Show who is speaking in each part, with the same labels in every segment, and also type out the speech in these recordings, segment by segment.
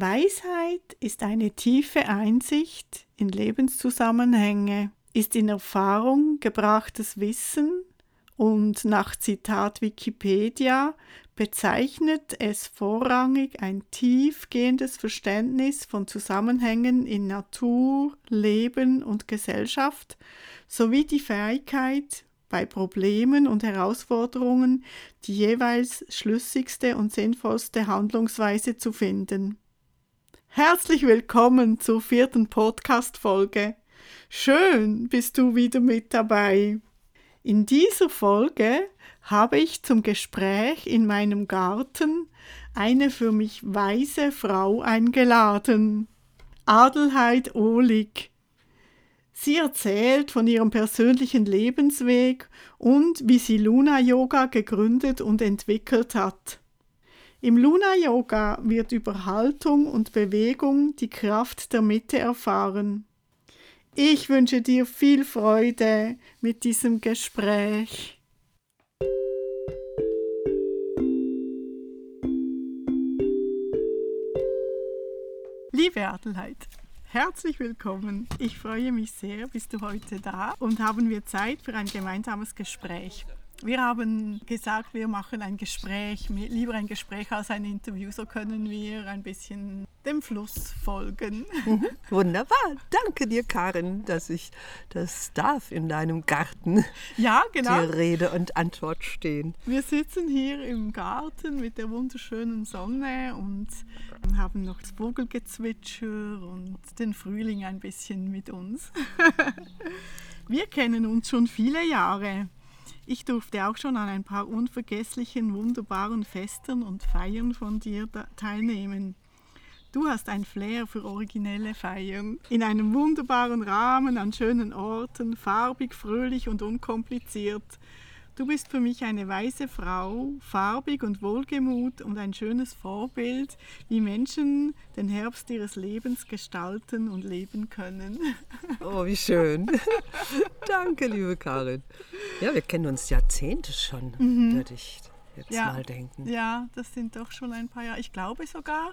Speaker 1: Weisheit ist eine tiefe Einsicht in Lebenszusammenhänge, ist in Erfahrung gebrachtes Wissen und nach Zitat Wikipedia bezeichnet es vorrangig ein tiefgehendes Verständnis von Zusammenhängen in Natur, Leben und Gesellschaft sowie die Fähigkeit, bei Problemen und Herausforderungen die jeweils schlüssigste und sinnvollste Handlungsweise zu finden. Herzlich willkommen zur vierten Podcast-Folge. Schön bist du wieder mit dabei. In dieser Folge habe ich zum Gespräch in meinem Garten eine für mich weise Frau eingeladen. Adelheid Ohlig. Sie erzählt von ihrem persönlichen Lebensweg und wie sie Luna Yoga gegründet und entwickelt hat. Im Luna Yoga wird über Haltung und Bewegung die Kraft der Mitte erfahren. Ich wünsche dir viel Freude mit diesem Gespräch. Liebe Adelheid, herzlich willkommen. Ich freue mich sehr, bist du heute da und haben wir Zeit für ein gemeinsames Gespräch. Wir haben gesagt, wir machen ein Gespräch, lieber ein Gespräch als ein Interview, so können wir ein bisschen dem Fluss folgen.
Speaker 2: Mhm. Wunderbar, danke dir, Karin, dass ich das darf in deinem Garten.
Speaker 1: Ja, genau.
Speaker 2: Die Rede und Antwort stehen.
Speaker 1: Wir sitzen hier im Garten mit der wunderschönen Sonne und haben noch das Vogelgezwitscher und den Frühling ein bisschen mit uns. Wir kennen uns schon viele Jahre. Ich durfte auch schon an ein paar unvergesslichen, wunderbaren Festen und Feiern von dir teilnehmen. Du hast ein Flair für originelle Feiern. In einem wunderbaren Rahmen, an schönen Orten, farbig, fröhlich und unkompliziert. Du bist für mich eine weise Frau, farbig und wohlgemut und ein schönes Vorbild, wie Menschen den Herbst ihres Lebens gestalten und leben können.
Speaker 2: Oh, wie schön. Danke, liebe Karin. Ja, wir kennen uns Jahrzehnte schon, mhm. würde ich jetzt
Speaker 1: ja,
Speaker 2: mal denken.
Speaker 1: Ja, das sind doch schon ein paar Jahre. Ich glaube sogar,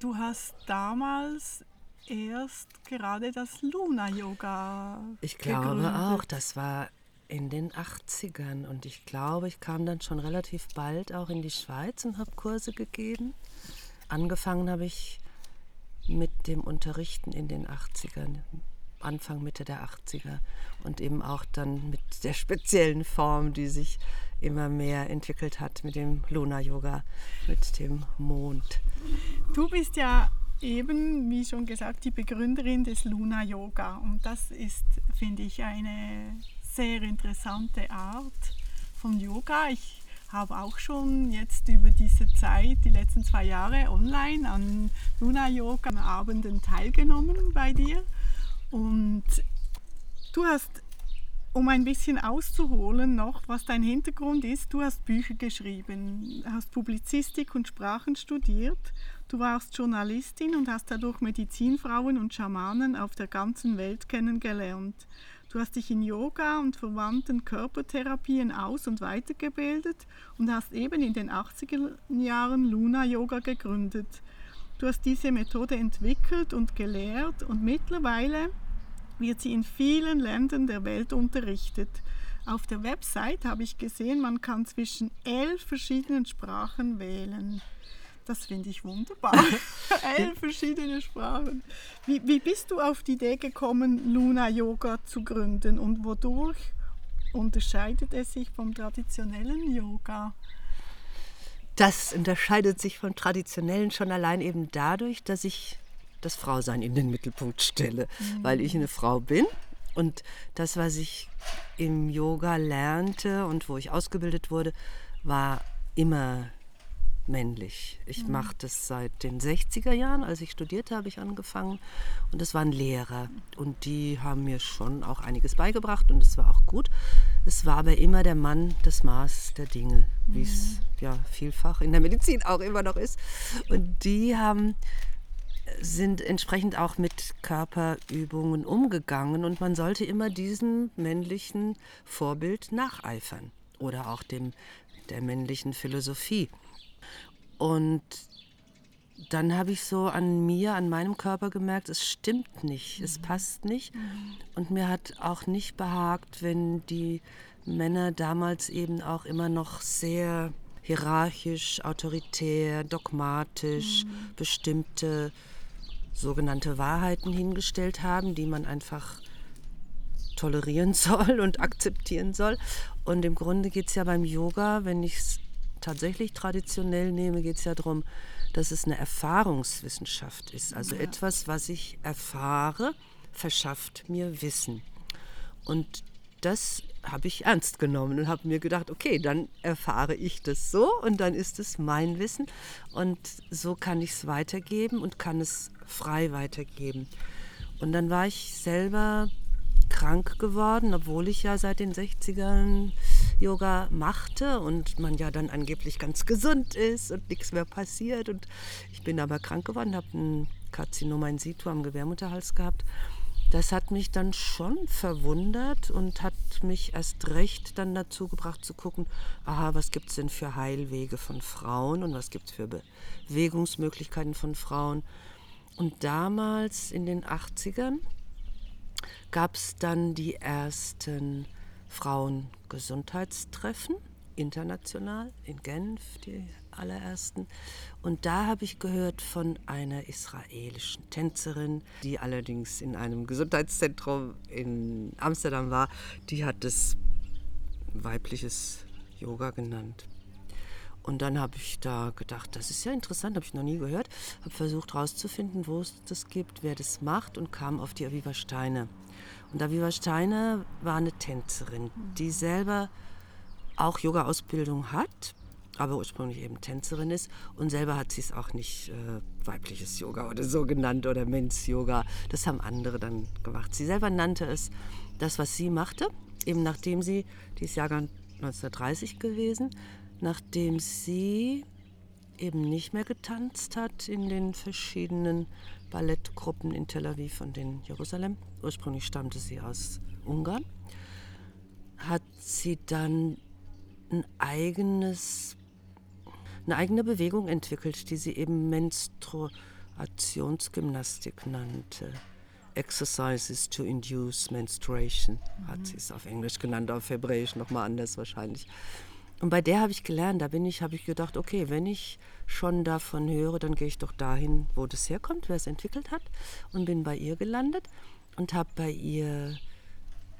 Speaker 1: du hast damals erst gerade das Luna Yoga.
Speaker 2: Ich glaube gegründet. auch, das war in den 80ern und ich glaube, ich kam dann schon relativ bald auch in die Schweiz und habe Kurse gegeben. Angefangen habe ich mit dem Unterrichten in den 80ern, Anfang, Mitte der 80er und eben auch dann mit der speziellen Form, die sich immer mehr entwickelt hat mit dem Luna Yoga, mit dem Mond.
Speaker 1: Du bist ja eben, wie schon gesagt, die Begründerin des Luna Yoga und das ist, finde ich, eine sehr interessante Art von Yoga. Ich habe auch schon jetzt über diese Zeit, die letzten zwei Jahre online an Luna Yoga Abenden teilgenommen bei dir. Und du hast, um ein bisschen auszuholen noch, was dein Hintergrund ist, du hast Bücher geschrieben, hast Publizistik und Sprachen studiert. Du warst Journalistin und hast dadurch Medizinfrauen und Schamanen auf der ganzen Welt kennengelernt. Du hast dich in Yoga und verwandten Körpertherapien aus- und weitergebildet und hast eben in den 80er Jahren Luna Yoga gegründet. Du hast diese Methode entwickelt und gelehrt und mittlerweile wird sie in vielen Ländern der Welt unterrichtet. Auf der Website habe ich gesehen, man kann zwischen elf verschiedenen Sprachen wählen. Das finde ich wunderbar. Elf verschiedene Sprachen. Wie, wie bist du auf die Idee gekommen, Luna Yoga zu gründen und wodurch unterscheidet es sich vom traditionellen Yoga?
Speaker 2: Das unterscheidet sich vom traditionellen schon allein eben dadurch, dass ich das Frausein in den Mittelpunkt stelle, mhm. weil ich eine Frau bin und das, was ich im Yoga lernte und wo ich ausgebildet wurde, war immer männlich. Ich mhm. mache das seit den 60er Jahren. Als ich studierte, habe ich angefangen. Und es waren Lehrer. Und die haben mir schon auch einiges beigebracht. Und es war auch gut. Es war aber immer der Mann das Maß der Dinge, wie es mhm. ja vielfach in der Medizin auch immer noch ist. Und die haben sind entsprechend auch mit Körperübungen umgegangen und man sollte immer diesem männlichen Vorbild nacheifern oder auch dem der männlichen Philosophie. Und dann habe ich so an mir, an meinem Körper gemerkt, es stimmt nicht, es passt nicht. Und mir hat auch nicht behagt, wenn die Männer damals eben auch immer noch sehr hierarchisch, autoritär, dogmatisch mhm. bestimmte sogenannte Wahrheiten hingestellt haben, die man einfach tolerieren soll und akzeptieren soll. Und im Grunde geht es ja beim Yoga, wenn ich es tatsächlich traditionell nehme, geht es ja darum, dass es eine Erfahrungswissenschaft ist. Also ja. etwas, was ich erfahre, verschafft mir Wissen. Und das habe ich ernst genommen und habe mir gedacht, okay, dann erfahre ich das so und dann ist es mein Wissen und so kann ich es weitergeben und kann es frei weitergeben. Und dann war ich selber krank geworden, obwohl ich ja seit den 60ern Yoga machte und man ja dann angeblich ganz gesund ist und nichts mehr passiert. Und ich bin aber krank geworden, habe ein Karzinom in situ am Gebärmutterhals gehabt das hat mich dann schon verwundert und hat mich erst recht dann dazu gebracht zu gucken, aha, was gibt es denn für Heilwege von Frauen und was gibt es für Bewegungsmöglichkeiten von Frauen. Und damals in den 80ern gab es dann die ersten Frauengesundheitstreffen international in Genf, die allerersten. Und da habe ich gehört von einer israelischen Tänzerin, die allerdings in einem Gesundheitszentrum in Amsterdam war. Die hat es weibliches Yoga genannt. Und dann habe ich da gedacht, das ist ja interessant, habe ich noch nie gehört. Habe versucht herauszufinden, wo es das gibt, wer das macht und kam auf die Aviva Steine. Und Aviva Steine war eine Tänzerin, die selber auch Yoga-Ausbildung hat, aber ursprünglich eben Tänzerin ist und selber hat sie es auch nicht äh, weibliches Yoga oder so genannt oder Men's-Yoga. Das haben andere dann gemacht. Sie selber nannte es das, was sie machte, eben nachdem sie, die ist Jahrgang 1930 gewesen, nachdem sie eben nicht mehr getanzt hat in den verschiedenen Ballettgruppen in Tel Aviv und in Jerusalem. Ursprünglich stammte sie aus Ungarn. Hat sie dann ein eigenes eine eigene Bewegung entwickelt, die sie eben Menstruationsgymnastik nannte. Exercises to induce menstruation, mhm. hat sie es auf Englisch genannt, auf Hebräisch nochmal anders wahrscheinlich. Und bei der habe ich gelernt, da bin ich, habe ich gedacht, okay, wenn ich schon davon höre, dann gehe ich doch dahin, wo das herkommt, wer es entwickelt hat. Und bin bei ihr gelandet und habe bei ihr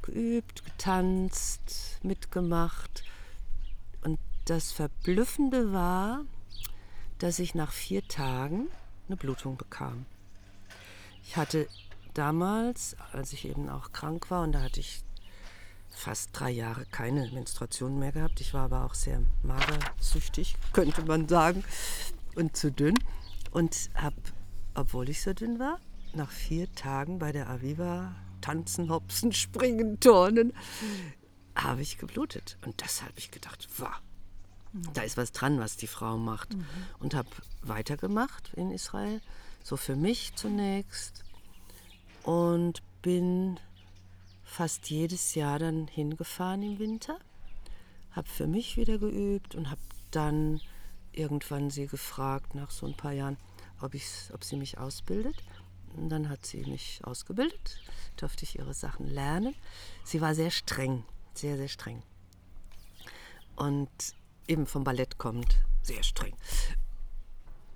Speaker 2: geübt, getanzt, mitgemacht das Verblüffende war, dass ich nach vier Tagen eine Blutung bekam. Ich hatte damals, als ich eben auch krank war, und da hatte ich fast drei Jahre keine Menstruation mehr gehabt. Ich war aber auch sehr magersüchtig, könnte man sagen, und zu dünn. Und habe, obwohl ich so dünn war, nach vier Tagen bei der Aviva tanzen, hopsen, springen, turnen, habe ich geblutet. Und das habe ich gedacht, wow, da ist was dran, was die Frau macht. Mhm. Und habe weitergemacht in Israel, so für mich zunächst. Und bin fast jedes Jahr dann hingefahren im Winter, habe für mich wieder geübt und habe dann irgendwann sie gefragt, nach so ein paar Jahren, ob, ob sie mich ausbildet. Und dann hat sie mich ausgebildet, durfte ich ihre Sachen lernen. Sie war sehr streng, sehr, sehr streng. Und eben vom Ballett kommt, sehr streng.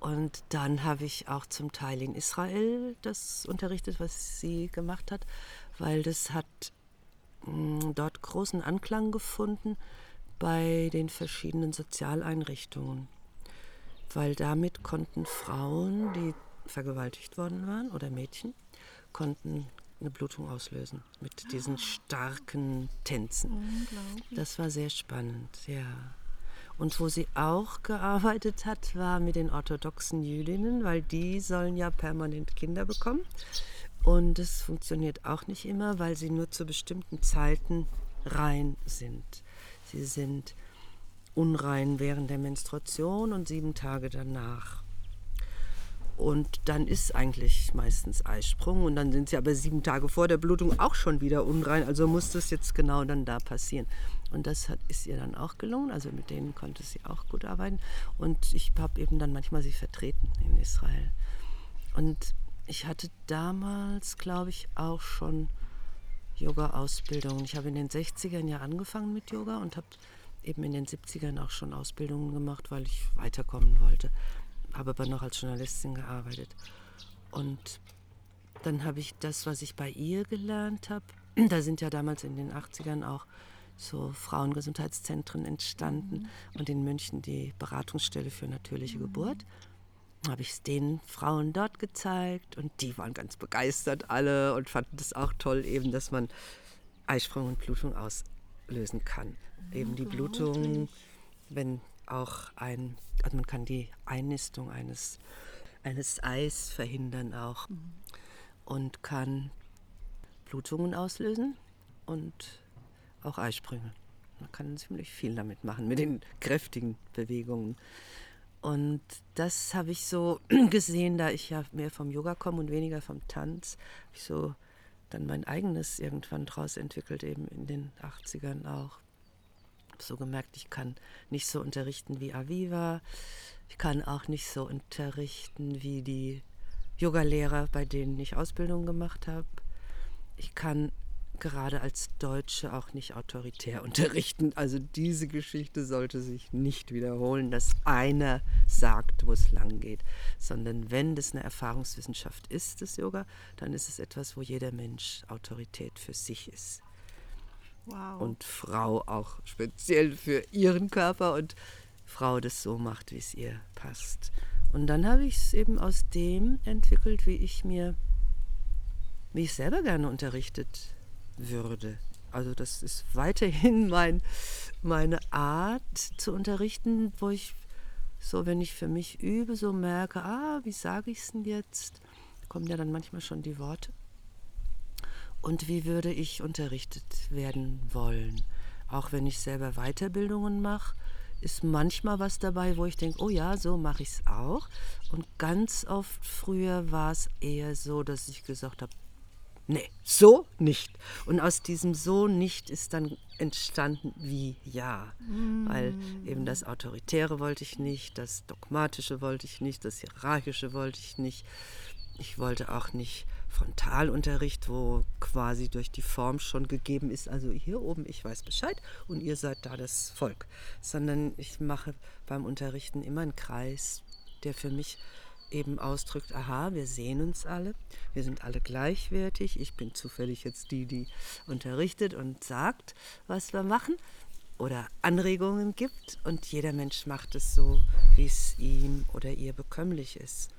Speaker 2: Und dann habe ich auch zum Teil in Israel das unterrichtet, was sie gemacht hat, weil das hat mh, hm, dort großen Anklang gefunden bei den verschiedenen Sozialeinrichtungen. Weil damit konnten Frauen, die vergewaltigt worden waren, oder Mädchen, konnten eine Blutung auslösen mit diesen starken Tänzen. Das war sehr spannend, ja. Und wo sie auch gearbeitet hat, war mit den orthodoxen Jüdinnen, weil die sollen ja permanent Kinder bekommen. Und es funktioniert auch nicht immer, weil sie nur zu bestimmten Zeiten rein sind. Sie sind unrein während der Menstruation und sieben Tage danach. Und dann ist eigentlich meistens Eisprung und dann sind sie aber sieben Tage vor der Blutung auch schon wieder unrein. Also muss das jetzt genau dann da passieren. Und das hat, ist ihr dann auch gelungen. Also mit denen konnte sie auch gut arbeiten. Und ich habe eben dann manchmal sie vertreten in Israel. Und ich hatte damals, glaube ich, auch schon Yoga-Ausbildungen. Ich habe in den 60ern ja angefangen mit Yoga und habe eben in den 70ern auch schon Ausbildungen gemacht, weil ich weiterkommen wollte. Habe aber noch als Journalistin gearbeitet. Und dann habe ich das, was ich bei ihr gelernt habe, da sind ja damals in den 80ern auch so Frauengesundheitszentren entstanden mhm. und in München die Beratungsstelle für natürliche mhm. Geburt. Habe ich es den Frauen dort gezeigt und die waren ganz begeistert alle und fanden es auch toll, eben, dass man Eisprung und Blutung auslösen kann. Mhm, eben die Blutung, wenn auch ein, also man kann die Einnistung eines, eines Eis verhindern auch mhm. und kann Blutungen auslösen und auch Eisprünge. Man kann ziemlich viel damit machen, mit den kräftigen Bewegungen. Und das habe ich so gesehen, da ich ja mehr vom Yoga komme und weniger vom Tanz, habe ich so dann mein eigenes irgendwann draus entwickelt, eben in den 80ern auch. Habe so gemerkt, ich kann nicht so unterrichten wie Aviva, ich kann auch nicht so unterrichten wie die Yogalehrer, bei denen ich Ausbildung gemacht habe. Ich kann gerade als Deutsche auch nicht autoritär unterrichten. Also diese Geschichte sollte sich nicht wiederholen, dass einer sagt, wo es lang geht, sondern wenn das eine Erfahrungswissenschaft ist, das Yoga, dann ist es etwas, wo jeder Mensch Autorität für sich ist. Wow. Und Frau auch speziell für ihren Körper und Frau das so macht, wie es ihr passt. Und dann habe ich es eben aus dem entwickelt, wie ich mir, wie ich selber gerne unterrichtet würde. Also das ist weiterhin mein, meine Art zu unterrichten, wo ich so, wenn ich für mich übe, so merke, ah, wie sage ich es denn jetzt? Kommen ja dann manchmal schon die Worte. Und wie würde ich unterrichtet werden wollen? Auch wenn ich selber Weiterbildungen mache, ist manchmal was dabei, wo ich denke, oh ja, so mache ich es auch. Und ganz oft früher war es eher so, dass ich gesagt habe, nee, so nicht. Und aus diesem so nicht ist dann entstanden wie ja. Mm. Weil eben das Autoritäre wollte ich nicht, das Dogmatische wollte ich nicht, das Hierarchische wollte ich nicht. Ich wollte auch nicht Frontalunterricht, wo quasi durch die Form schon gegeben ist, also hier oben, ich weiß Bescheid und ihr seid da das Volk. Sondern ich mache beim Unterrichten immer einen Kreis, der für mich eben ausdrückt, aha, wir sehen uns alle, wir sind alle gleichwertig, ich bin zufällig jetzt die, die unterrichtet und sagt, was wir machen oder Anregungen gibt und jeder Mensch macht es so, wie es ihm oder ihr bekömmlich ist.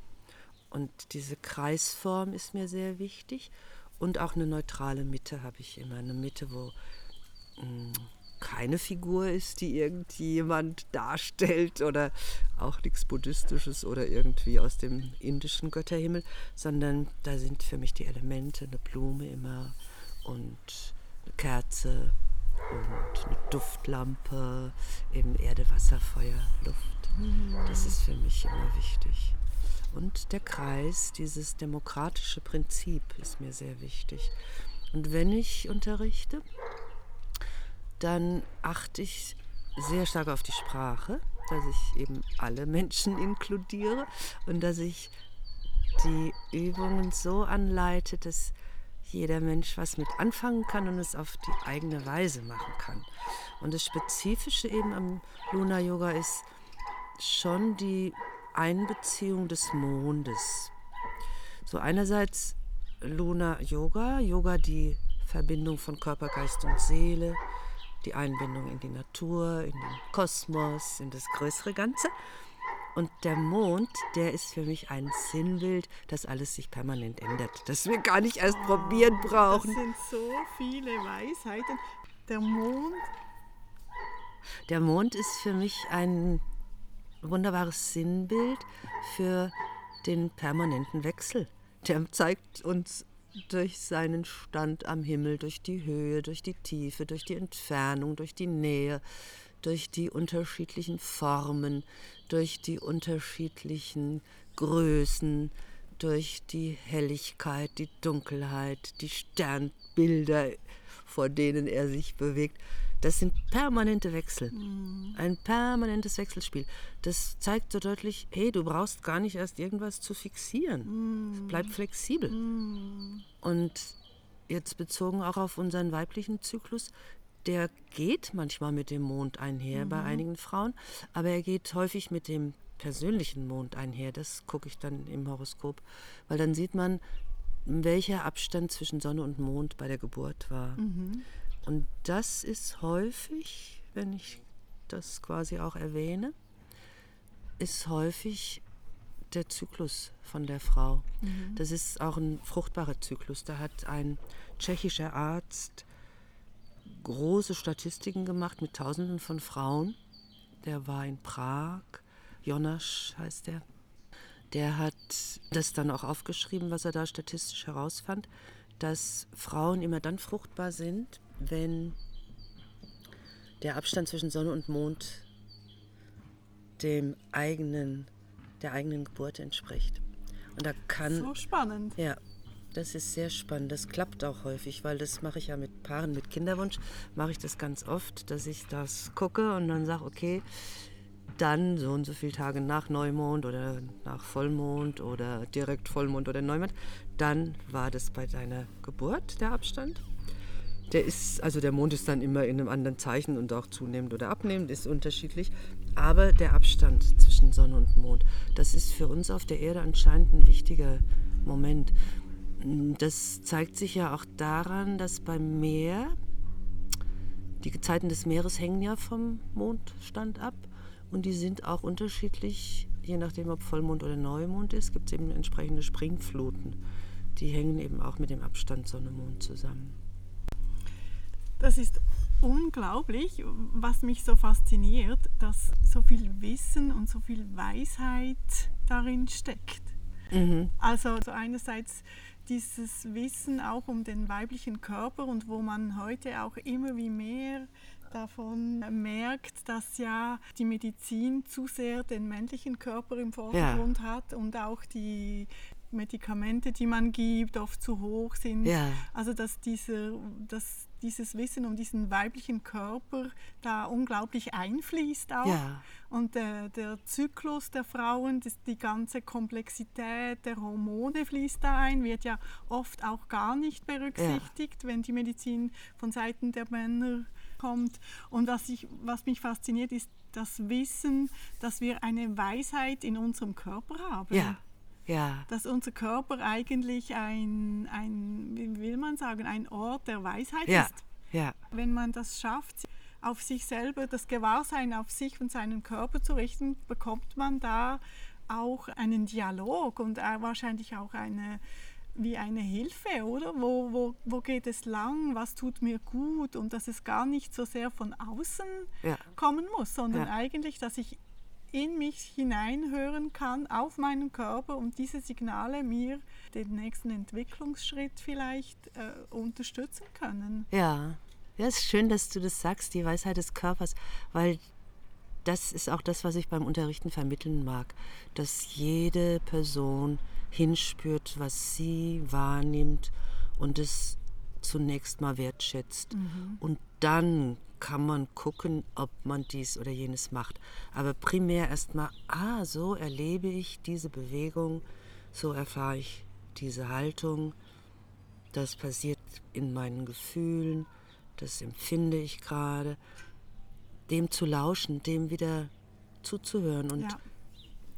Speaker 2: Und diese Kreisform ist mir sehr wichtig und auch eine neutrale Mitte habe ich immer, eine Mitte, wo mm, keine Figur ist, die irgendjemand darstellt oder auch nichts Buddhistisches oder irgendwie aus dem indischen Götterhimmel, sondern da sind für mich die Elemente, eine Blume immer und eine Kerze und eine Duftlampe, eben Erde, Wasser, Feuer, Luft. Das ist für mich immer wichtig. Und der Kreis, dieses demokratische Prinzip ist mir sehr wichtig. Und wenn ich unterrichte, dann achte ich sehr stark auf die Sprache, dass ich eben alle Menschen inkludiere und dass ich die Übungen so anleite, dass jeder Mensch was mit anfangen kann und es auf die eigene Weise machen kann. Und das Spezifische eben am Luna Yoga ist schon die Einbeziehung des Mondes. So einerseits Luna Yoga, Yoga die Verbindung von Körper, Geist und Seele, die Einbindung in die Natur, in den Kosmos, in das größere Ganze. Und der Mond, der ist für mich ein Sinnbild, dass alles sich permanent ändert, dass wir gar nicht erst probieren brauchen.
Speaker 1: Das sind so viele Weisheiten. Der Mond.
Speaker 2: Der Mond ist für mich ein wunderbares Sinnbild für den permanenten Wechsel. Der zeigt uns durch seinen Stand am Himmel, durch die Höhe, durch die Tiefe, durch die Entfernung, durch die Nähe, durch die unterschiedlichen Formen, durch die unterschiedlichen Größen, durch die Helligkeit, die Dunkelheit, die Sternbilder, vor denen er sich bewegt. Das sind permanente Wechsel. Mhm. Ein permanentes Wechselspiel. Das zeigt so deutlich, hey, du brauchst gar nicht erst irgendwas zu fixieren. Mhm. Bleib flexibel. Mhm. Und jetzt bezogen auch auf unseren weiblichen Zyklus, der geht manchmal mit dem Mond einher bei mhm. einigen Frauen, aber er geht häufig mit dem persönlichen Mond einher. Das gucke ich dann im Horoskop, weil dann sieht man, welcher Abstand zwischen Sonne und Mond bei der Geburt war. Mhm. Und das ist häufig, wenn ich das quasi auch erwähne, ist häufig der Zyklus von der Frau. Mhm. Das ist auch ein fruchtbarer Zyklus. Da hat ein tschechischer Arzt große Statistiken gemacht mit Tausenden von Frauen. Der war in Prag, Jonas heißt der. Der hat das dann auch aufgeschrieben, was er da statistisch herausfand, dass Frauen immer dann fruchtbar sind, wenn der Abstand zwischen Sonne und Mond dem eigenen, der eigenen Geburt entspricht.
Speaker 1: Und da kann. So spannend.
Speaker 2: Ja, das ist sehr spannend. Das klappt auch häufig, weil das mache ich ja mit Paaren mit Kinderwunsch, mache ich das ganz oft, dass ich das gucke und dann sage, okay, dann so und so viele Tage nach Neumond oder nach Vollmond oder direkt Vollmond oder Neumond, dann war das bei deiner Geburt der Abstand. Der ist, also der Mond ist dann immer in einem anderen Zeichen und auch zunehmend oder abnehmend, ist unterschiedlich. Aber der Abstand zwischen Sonne und Mond, das ist für uns auf der Erde anscheinend ein wichtiger Moment. Das zeigt sich ja auch daran, dass beim Meer, die Gezeiten des Meeres hängen ja vom Mondstand ab und die sind auch unterschiedlich, je nachdem, ob Vollmond oder Neumond ist, gibt es eben entsprechende Springfluten. Die hängen eben auch mit dem Abstand Sonne-Mond zusammen.
Speaker 1: Das ist unglaublich, was mich so fasziniert, dass so viel Wissen und so viel Weisheit darin steckt. Mhm. Also, also einerseits dieses Wissen auch um den weiblichen Körper und wo man heute auch immer wie mehr davon merkt, dass ja die Medizin zu sehr den männlichen Körper im Vordergrund ja. hat und auch die Medikamente, die man gibt, oft zu hoch sind. Ja. Also dass, diese, dass dieses Wissen um diesen weiblichen Körper da unglaublich einfließt auch. Ja. Und der, der, Zyklus der Frauen, das, die ganze Komplexität der Hormone fließt da ein, wird ja oft auch gar nicht berücksichtigt, ja. wenn die Medizin von Seiten der Männer kommt. Und was, ich, was mich fasziniert, ist das Wissen, dass wir eine Weisheit in unserem Körper haben.
Speaker 2: Ja. Ja.
Speaker 1: Dass unser Körper eigentlich ein, ein, wie will man sagen, ein Ort der Weisheit ja. ist.
Speaker 2: Ja.
Speaker 1: Wenn man das schafft, auf sich selber, das Gewahrsein auf sich und seinen Körper zu richten, bekommt man da auch einen Dialog und wahrscheinlich auch eine, wie eine Hilfe, oder? Wo, wo, wo geht es lang? Was tut mir gut? Und dass es gar nicht so sehr von außen ja. kommen muss, sondern ja. eigentlich, dass ich in mich hineinhören kann, auf meinen Körper und diese Signale mir den nächsten Entwicklungsschritt vielleicht äh, unterstützen können.
Speaker 2: Ja. ja, es ist schön, dass du das sagst, die Weisheit des Körpers, weil das ist auch das, was ich beim Unterrichten vermitteln mag, dass jede Person hinspürt, was sie wahrnimmt und es zunächst mal wertschätzt. Mhm. Und dann kann man gucken, ob man dies oder jenes macht. Aber primär erstmal, ah, so erlebe ich diese Bewegung, so erfahre ich diese Haltung, das passiert in meinen Gefühlen, das empfinde ich gerade. Dem zu lauschen, dem wieder zuzuhören und ja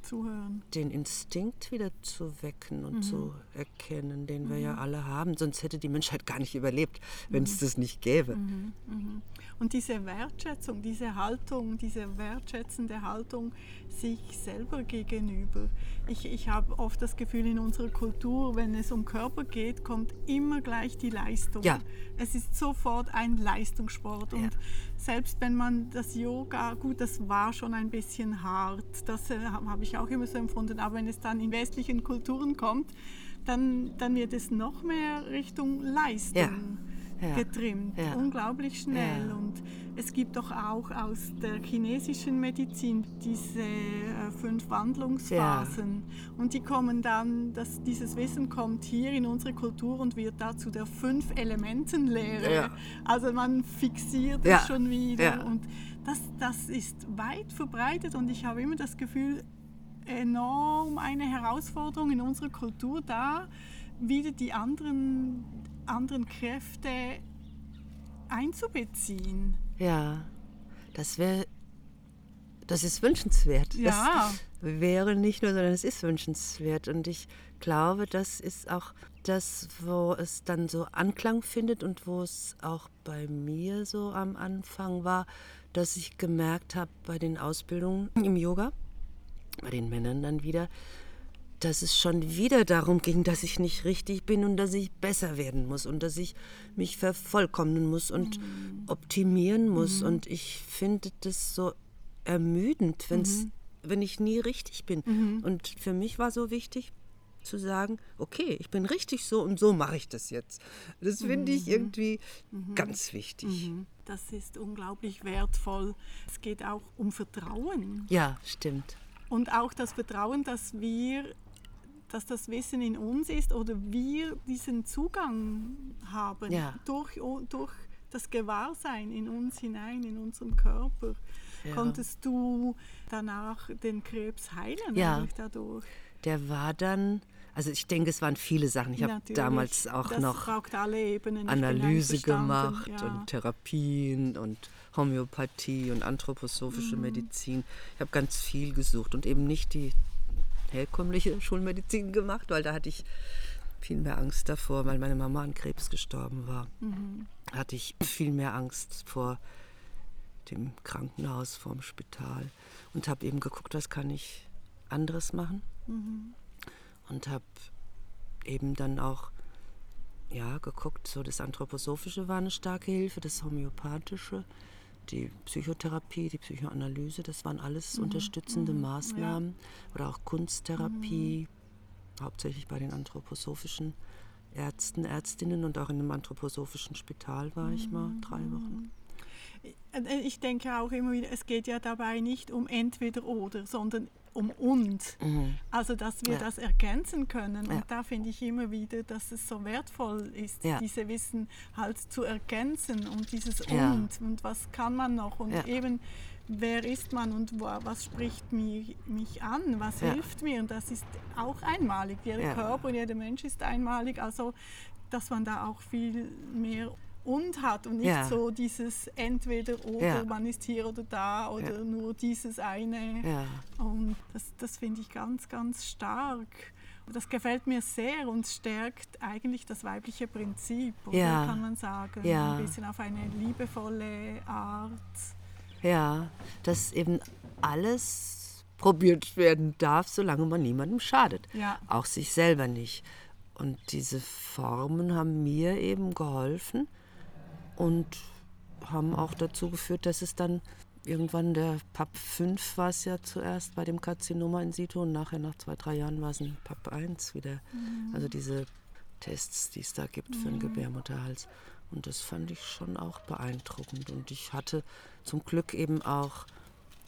Speaker 1: zuhören.
Speaker 2: Den Instinkt wieder zu wecken und mhm. zu erkennen, den wir mhm. ja alle haben. Sonst hätte die Menschheit gar nicht überlebt, wenn es mhm. das nicht gäbe.
Speaker 1: Mhm. Mhm. Und diese Wertschätzung, diese Haltung, diese wertschätzende Haltung sich selber gegenüber. Ich, ich habe oft das Gefühl, in unserer Kultur, wenn es um Körper geht, kommt immer gleich die Leistung.
Speaker 2: Ja.
Speaker 1: Es ist sofort ein Leistungssport. Und ja. Selbst wenn man das Yoga, gut, das war schon ein bisschen hart, das äh, habe ich auch immer so empfunden, aber wenn es dann in westlichen Kulturen kommt, dann, dann wird es noch mehr Richtung Leistung.
Speaker 2: Ja Ja.
Speaker 1: getrimmt,
Speaker 2: Ja.
Speaker 1: unglaublich schnell.
Speaker 2: Ja.
Speaker 1: Und es gibt doch auch aus der chinesischen Medizin diese äh, fünf Wandlungsphasen. Und die kommen dann, dass dieses Wissen kommt hier in unsere Kultur und wird dazu der fünf Elementenlehre.
Speaker 2: Ja.
Speaker 1: Also man fixiert es schon wieder. Und das, das ist weit verbreitet und ich habe immer das Gefühl, enorm eine Herausforderung in unserer Kultur da, wieder die anderen, anderen Kräfte einzubeziehen.
Speaker 2: Ja, das wäre, das ist wünschenswert.
Speaker 1: Ja.
Speaker 2: Das wäre nicht nur, sondern es ist wünschenswert. Und ich glaube, das ist auch das, wo es dann so Anklang findet und wo es auch bei mir so am Anfang war, dass ich gemerkt habe bei den Ausbildungen im Yoga, bei den Männern dann wieder, dass es schon wieder darum ging, dass ich nicht richtig bin und dass ich besser werden muss und dass ich mich vervollkommnen muss und optimieren muss. Und ich finde das so ermüdend, wenn's, wenn ich nie richtig bin. Und für mich war so wichtig zu sagen, okay, ich bin richtig so und so mache ich das jetzt. Das finde ich irgendwie ganz wichtig.
Speaker 1: Das ist unglaublich wertvoll. Es geht auch um Vertrauen.
Speaker 2: Ja, stimmt.
Speaker 1: Und auch das Vertrauen, dass wir, dass das Wissen in uns ist oder wir diesen Zugang haben
Speaker 2: Ja.
Speaker 1: durch, durch das Gewahrsein in uns hinein, in unserem Körper.
Speaker 2: Ja.
Speaker 1: Konntest du danach den Krebs heilen
Speaker 2: Ja.
Speaker 1: dadurch?
Speaker 2: Der war dann, also ich denke, es waren viele Sachen. Ich habe damals auch
Speaker 1: das
Speaker 2: noch Analyse gemacht
Speaker 1: ja.
Speaker 2: und Therapien und Homöopathie und anthroposophische
Speaker 1: Mhm.
Speaker 2: Medizin. Ich habe ganz viel gesucht und eben nicht die herkömmliche Schulmedizin gemacht, weil da hatte ich viel mehr Angst davor, weil meine Mama an Krebs gestorben war.
Speaker 1: Mhm.
Speaker 2: Hatte ich viel mehr Angst vor dem Krankenhaus, vor dem Spital und habe eben geguckt, was kann ich anderes machen
Speaker 1: Mhm.
Speaker 2: und habe eben dann auch ja, geguckt, so das Anthroposophische war eine starke Hilfe, das Homöopathische, die Psychotherapie, die Psychoanalyse, das waren alles unterstützende Maßnahmen. Oder auch Kunsttherapie, hauptsächlich bei den anthroposophischen Ärzten, Ärztinnen und auch in einem anthroposophischen Spital war ich mal drei Wochen.
Speaker 1: Äh, Ich denke auch immer wieder, es geht ja dabei nicht um entweder oder, sondern um und. Also, dass wir
Speaker 2: Mhm. Ja.
Speaker 1: das ergänzen können.
Speaker 2: Ja.
Speaker 1: Und da finde ich immer wieder, dass es so wertvoll ist,
Speaker 2: Ja.
Speaker 1: diese Wissen halt zu ergänzen und dieses und. Und was kann man noch? Und eben, wer ist man und wo, was spricht mich, mich an? Was
Speaker 2: Ja.
Speaker 1: hilft mir? Und das ist auch einmalig. Jeder
Speaker 2: Ja.
Speaker 1: Körper und jeder Mensch ist einmalig. Also, dass man da auch viel mehr und hat und nicht
Speaker 2: Ja.
Speaker 1: so dieses entweder oder,
Speaker 2: Ja.
Speaker 1: man ist hier oder da oder
Speaker 2: Ja.
Speaker 1: nur dieses eine. Und das, das finde ich ganz, ganz stark. Das gefällt mir sehr und stärkt eigentlich das weibliche Prinzip, oder
Speaker 2: Ja.
Speaker 1: kann man sagen.
Speaker 2: Ja.
Speaker 1: Ein bisschen auf eine liebevolle Art.
Speaker 2: ja, dass eben alles probiert werden darf, solange man niemandem schadet. Auch sich selber nicht. Und diese Formen haben mir eben geholfen und haben auch dazu geführt, dass es dann irgendwann der PAP 5 war es ja zuerst bei dem Karzinoma in situ und nachher nach zwei, drei Jahren war es ein PAP 1 wieder. Also diese Tests, die es da gibt für den Gebärmutterhals. Und das fand ich schon auch beeindruckend. Und ich hatte zum Glück eben auch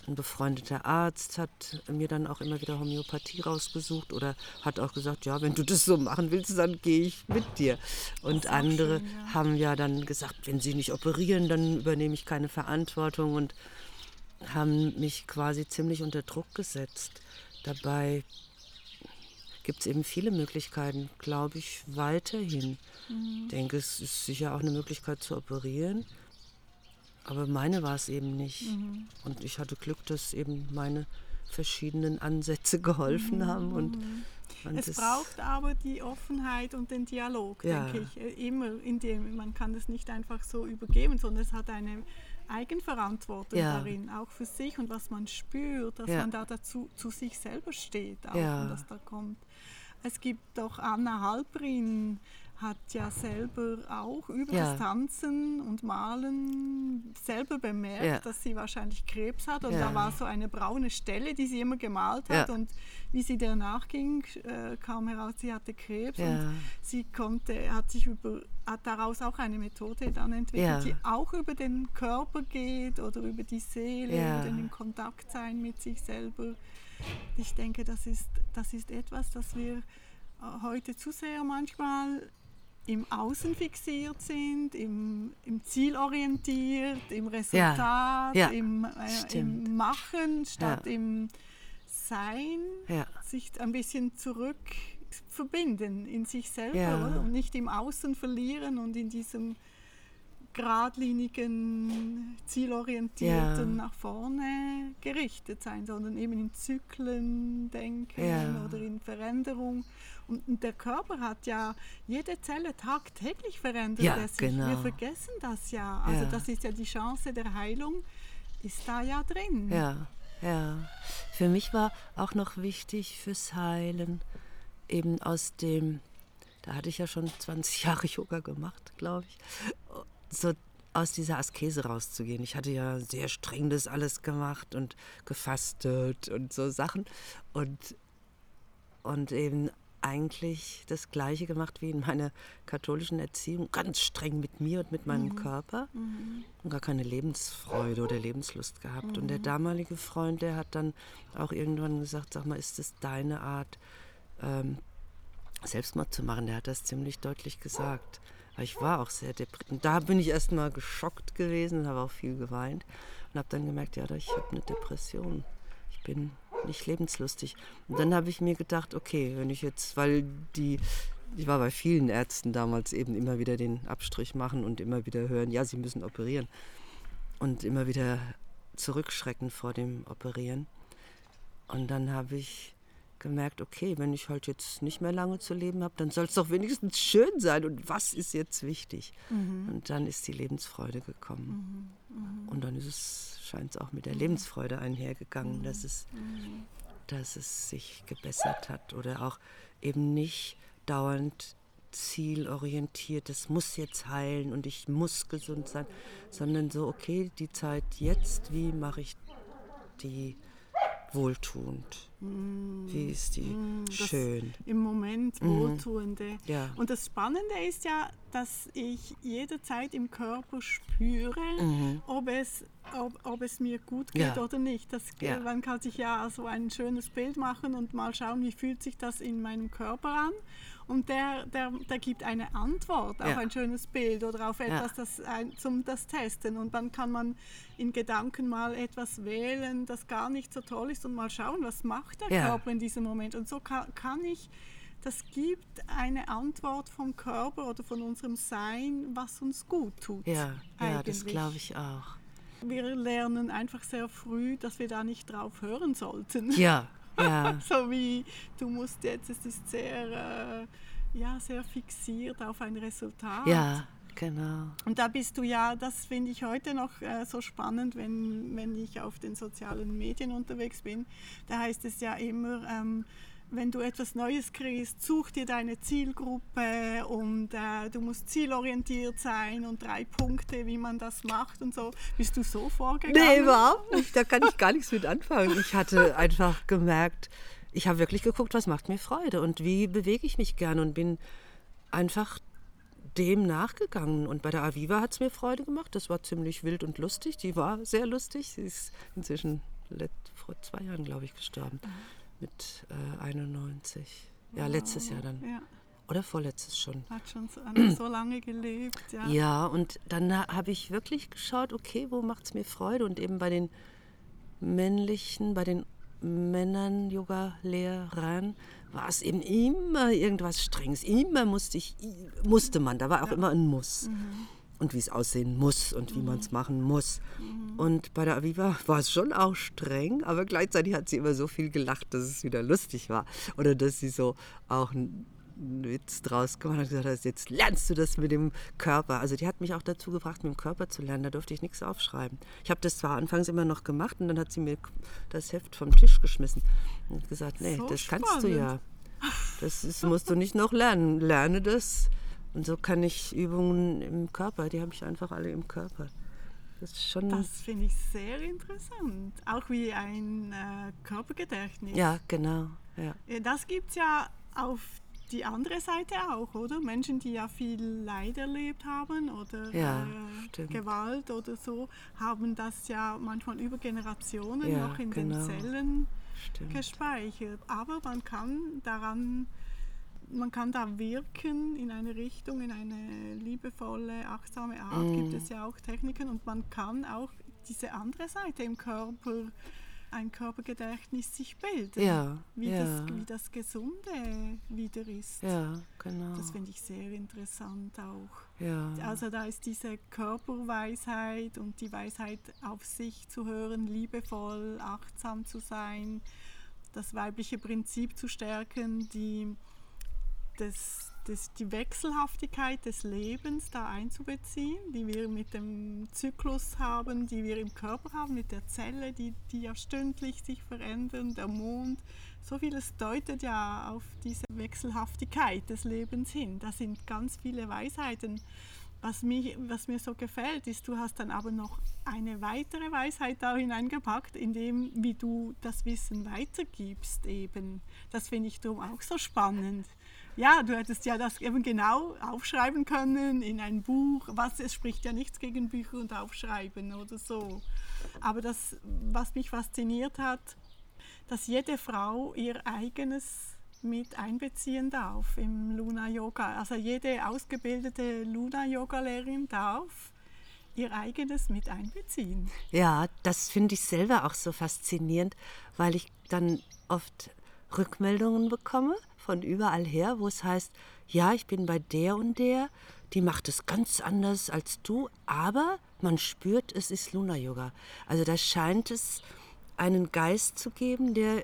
Speaker 2: ein befreundeter Arzt hat mir dann auch immer wieder Homöopathie rausgesucht oder hat auch gesagt, ja, wenn du das so machen willst, dann gehe ich mit dir. Und andere
Speaker 1: schön, ja.
Speaker 2: haben ja dann gesagt, wenn sie nicht operieren, dann übernehme ich keine Verantwortung und haben mich quasi ziemlich unter Druck gesetzt. Dabei gibt es eben viele Möglichkeiten, glaube ich, weiterhin. Ich denke, es ist sicher auch eine Möglichkeit zu operieren. Aber meine war es eben nicht. Und ich hatte Glück, dass eben meine verschiedenen Ansätze geholfen haben. Und,
Speaker 1: Es braucht aber die Offenheit und den Dialog,
Speaker 2: Ja.
Speaker 1: denke ich. Äh, Immer, indem man kann das nicht einfach so übergeben, sondern es hat eine Eigenverantwortung
Speaker 2: Ja.
Speaker 1: darin, auch für sich und was man spürt, dass
Speaker 2: Ja.
Speaker 1: man da dazu zu sich selber steht, auch
Speaker 2: Ja.
Speaker 1: und was da kommt. Es gibt doch Anna Halprin, hat ja selber auch über
Speaker 2: Ja.
Speaker 1: das Tanzen und Malen selber bemerkt,
Speaker 2: Ja.
Speaker 1: dass sie wahrscheinlich Krebs hat. Und
Speaker 2: Ja.
Speaker 1: da war so eine braune Stelle, die sie immer gemalt hat. Und wie sie der nachging, äh, kam heraus, sie hatte Krebs. Und sie konnte, hat sich über, hat daraus auch eine Methode dann entwickelt, die auch über den Körper geht oder über die Seele oder in Kontakt sein mit sich selber. Ich denke, das ist, das ist etwas, das wir äh, heute zu sehr manchmal im Außen fixiert sind, im, im Ziel orientiert, im Resultat,
Speaker 2: Ja,
Speaker 1: im, äh, im Machen statt
Speaker 2: Ja.
Speaker 1: im Sein,
Speaker 2: Ja.
Speaker 1: sich ein bisschen zurück verbinden in sich selber
Speaker 2: Ja.
Speaker 1: und nicht im Außen verlieren und in diesem geradlinigen, zielorientierten
Speaker 2: Ja.
Speaker 1: nach vorne gerichtet sein, sondern eben in Zyklen denken
Speaker 2: Ja.
Speaker 1: oder in Veränderung. Und, der Körper hat ja jede Zelle tagtäglich verändert
Speaker 2: Ja, genau.
Speaker 1: Wir vergessen das ja. Also
Speaker 2: Ja.
Speaker 1: das ist ja die Chance der Heilung, ist da ja drin.
Speaker 2: Ja, ja. Für mich war auch noch wichtig fürs Heilen eben aus dem, da hatte ich ja schon 20 Jahre Yoga gemacht, glaube ich, so aus dieser Askese rauszugehen. Ich hatte ja sehr streng das alles gemacht und gefastet und so Sachen und, und eben eigentlich das Gleiche gemacht wie in meiner katholischen Erziehung, ganz streng mit mir und mit meinem Körper und gar keine Lebensfreude oder Lebenslust gehabt. Und der damalige Freund, der hat dann auch irgendwann gesagt, sag mal, ist das deine Art, ähm, Selbstmord zu machen? Der hat das ziemlich deutlich gesagt. Aber ich war auch sehr deprimiert. Da bin ich erst mal geschockt gewesen, habe auch viel geweint und habe dann gemerkt, ja, ich habe eine Depression. Ich bin nicht lebenslustig. Und dann habe ich mir gedacht, okay, wenn ich jetzt, weil die, ich war bei vielen Ärzten damals eben immer wieder den Abstrich machen und immer wieder hören, ja, sie müssen operieren. Und immer wieder zurückschrecken vor dem Operieren. Und dann habe ich gemerkt, okay, wenn ich halt jetzt nicht mehr lange zu leben habe, dann soll es doch wenigstens schön sein. Und was ist jetzt wichtig? Und dann ist die Lebensfreude gekommen. Und dann ist es, scheint es auch mit der Lebensfreude einhergegangen, dass es, dass es sich gebessert hat oder auch eben nicht dauernd zielorientiert, das muss jetzt heilen und ich muss gesund sein, sondern so, okay, die Zeit jetzt, wie mache ich die wohltuend? Wie ist die
Speaker 1: das-
Speaker 2: schön?
Speaker 1: Im Moment wohltuende.
Speaker 2: Mhm. Ja.
Speaker 1: Und das Spannende ist ja, dass ich jederzeit im Körper spüre, ob, es, ob, ob es mir gut geht.
Speaker 2: Ja.
Speaker 1: oder nicht. Das,
Speaker 2: Ja.
Speaker 1: Man kann sich ja so ein schönes Bild machen und mal schauen, wie fühlt sich das in meinem Körper an. Und der, der, der gibt eine Antwort auf
Speaker 2: Ja.
Speaker 1: ein schönes Bild oder auf etwas, das ein, zum das Testen. Und dann kann man in Gedanken mal etwas wählen, das gar nicht so toll ist und mal schauen, was macht der. Körper in diesem Moment. Und so kann, kann ich, das gibt eine Antwort vom Körper oder von unserem Sein, was uns gut tut.
Speaker 2: Ja, ja, das glaube ich auch.
Speaker 1: Wir lernen einfach sehr früh, dass wir da nicht drauf hören sollten.
Speaker 2: Ja, ja,
Speaker 1: so wie du musst jetzt, es ist sehr, äh, ja, sehr fixiert auf ein Resultat.
Speaker 2: ja, genau.
Speaker 1: Und da bist du ja, das finde ich heute noch äh, so spannend, wenn, wenn ich auf den sozialen Medien unterwegs bin. Da heißt es ja immer, ähm, wenn du etwas Neues kriegst, such dir deine Zielgruppe und äh, du musst zielorientiert sein und drei Punkte, wie man das macht und so. Bist du so vorgegangen?
Speaker 2: Nee, überhaupt nicht. Da kann ich gar nichts mit anfangen. Ich hatte einfach gemerkt, ich habe wirklich geguckt, was macht mir Freude und wie bewege ich mich gern und bin einfach dem nachgegangen. Und bei der Aviva hat es mir Freude gemacht. Das war ziemlich wild und lustig. Die war sehr lustig. Sie ist inzwischen vor zwei Jahren, glaube ich, gestorben. Mit äh, 91. Ja, letztes Jahr dann.
Speaker 1: Ja,
Speaker 2: Oder vorletztes schon.
Speaker 1: hat schon so, so lange gelebt. Ja.
Speaker 2: Ja, und dann ha- habe ich wirklich geschaut, okay, wo macht es mir Freude? Und eben bei den männlichen, bei den Männern, Yoga-Lehrern, war es eben immer irgendwas Strenges. Immer musste ich, musste man, da war auch immer ein Muss. Und wie es aussehen muss und wie man es machen muss. Und bei der Aviva war es schon auch streng, aber gleichzeitig hat sie immer so viel gelacht, dass es wieder lustig war. Oder dass sie so auch einen Witz draus gemacht hat und gesagt hat, jetzt lernst du das mit dem Körper. Also die hat mich auch dazu gebracht, mit dem Körper zu lernen. Da durfte ich nichts aufschreiben. Ich habe das zwar anfangs immer noch gemacht und dann hat sie mir das Heft vom Tisch geschmissen und gesagt, nee,
Speaker 1: So
Speaker 2: das kannst du
Speaker 1: spannend.
Speaker 2: ja. Das ist, musst du nicht noch lernen. Lerne das Und so kann ich Übungen im Körper, die habe ich einfach alle im Körper.
Speaker 1: Das. Das finde ich sehr interessant. Auch wie ein äh, Körpergedächtnis.
Speaker 2: Ja, genau. Ja.
Speaker 1: Das gibt es ja auf die andere Seite auch, oder? Menschen, die ja viel Leid erlebt haben oder
Speaker 2: ja,
Speaker 1: äh, Gewalt oder so, haben das ja manchmal über Generationen ja, noch in genau. den Zellen stimmt. gespeichert. Aber man kann daran, man kann da wirken in eine Richtung, in eine liebevolle, achtsame Art. Mm. Gibt es ja auch Techniken und man kann auch diese andere Seite im Körper ein Körpergedächtnis sich bildet.
Speaker 2: Ja,
Speaker 1: wie,
Speaker 2: ja.
Speaker 1: Das, wie das Gesunde wieder ist.
Speaker 2: Ja, genau.
Speaker 1: Das finde ich sehr interessant auch.
Speaker 2: Ja.
Speaker 1: Also da ist diese Körperweisheit und die Weisheit auf sich zu hören, liebevoll, achtsam zu sein, das weibliche Prinzip zu stärken, die das das, die Wechselhaftigkeit des Lebens da einzubeziehen, die wir mit dem Zyklus haben, die wir im Körper haben, mit der Zelle, die, die ja stündlich sich verändern, der Mond. So vieles deutet ja auf diese Wechselhaftigkeit des Lebens hin. Da sind ganz viele Weisheiten. Was, mich, was mir so gefällt, ist, du hast dann aber noch eine weitere Weisheit da hineingepackt, in dem, wie du das Wissen weitergibst eben. Das finde ich darum auch so spannend. Ja, du hättest ja das eben genau aufschreiben können in ein Buch. Was, es spricht ja nichts gegen Bücher und Aufschreiben oder so. Aber das, was mich fasziniert hat, dass jede Frau ihr eigenes mit einbeziehen darf im Luna Yoga. Also jede ausgebildete Luna Yoga Lehrerin darf ihr eigenes mit einbeziehen.
Speaker 2: Ja, das finde ich selber auch so faszinierend, weil ich dann oft Rückmeldungen bekomme von überall her, wo es heißt, ja, ich bin bei der und der, die macht es ganz anders als du, aber man spürt, es ist Luna Yoga. Also da scheint es einen Geist zu geben, der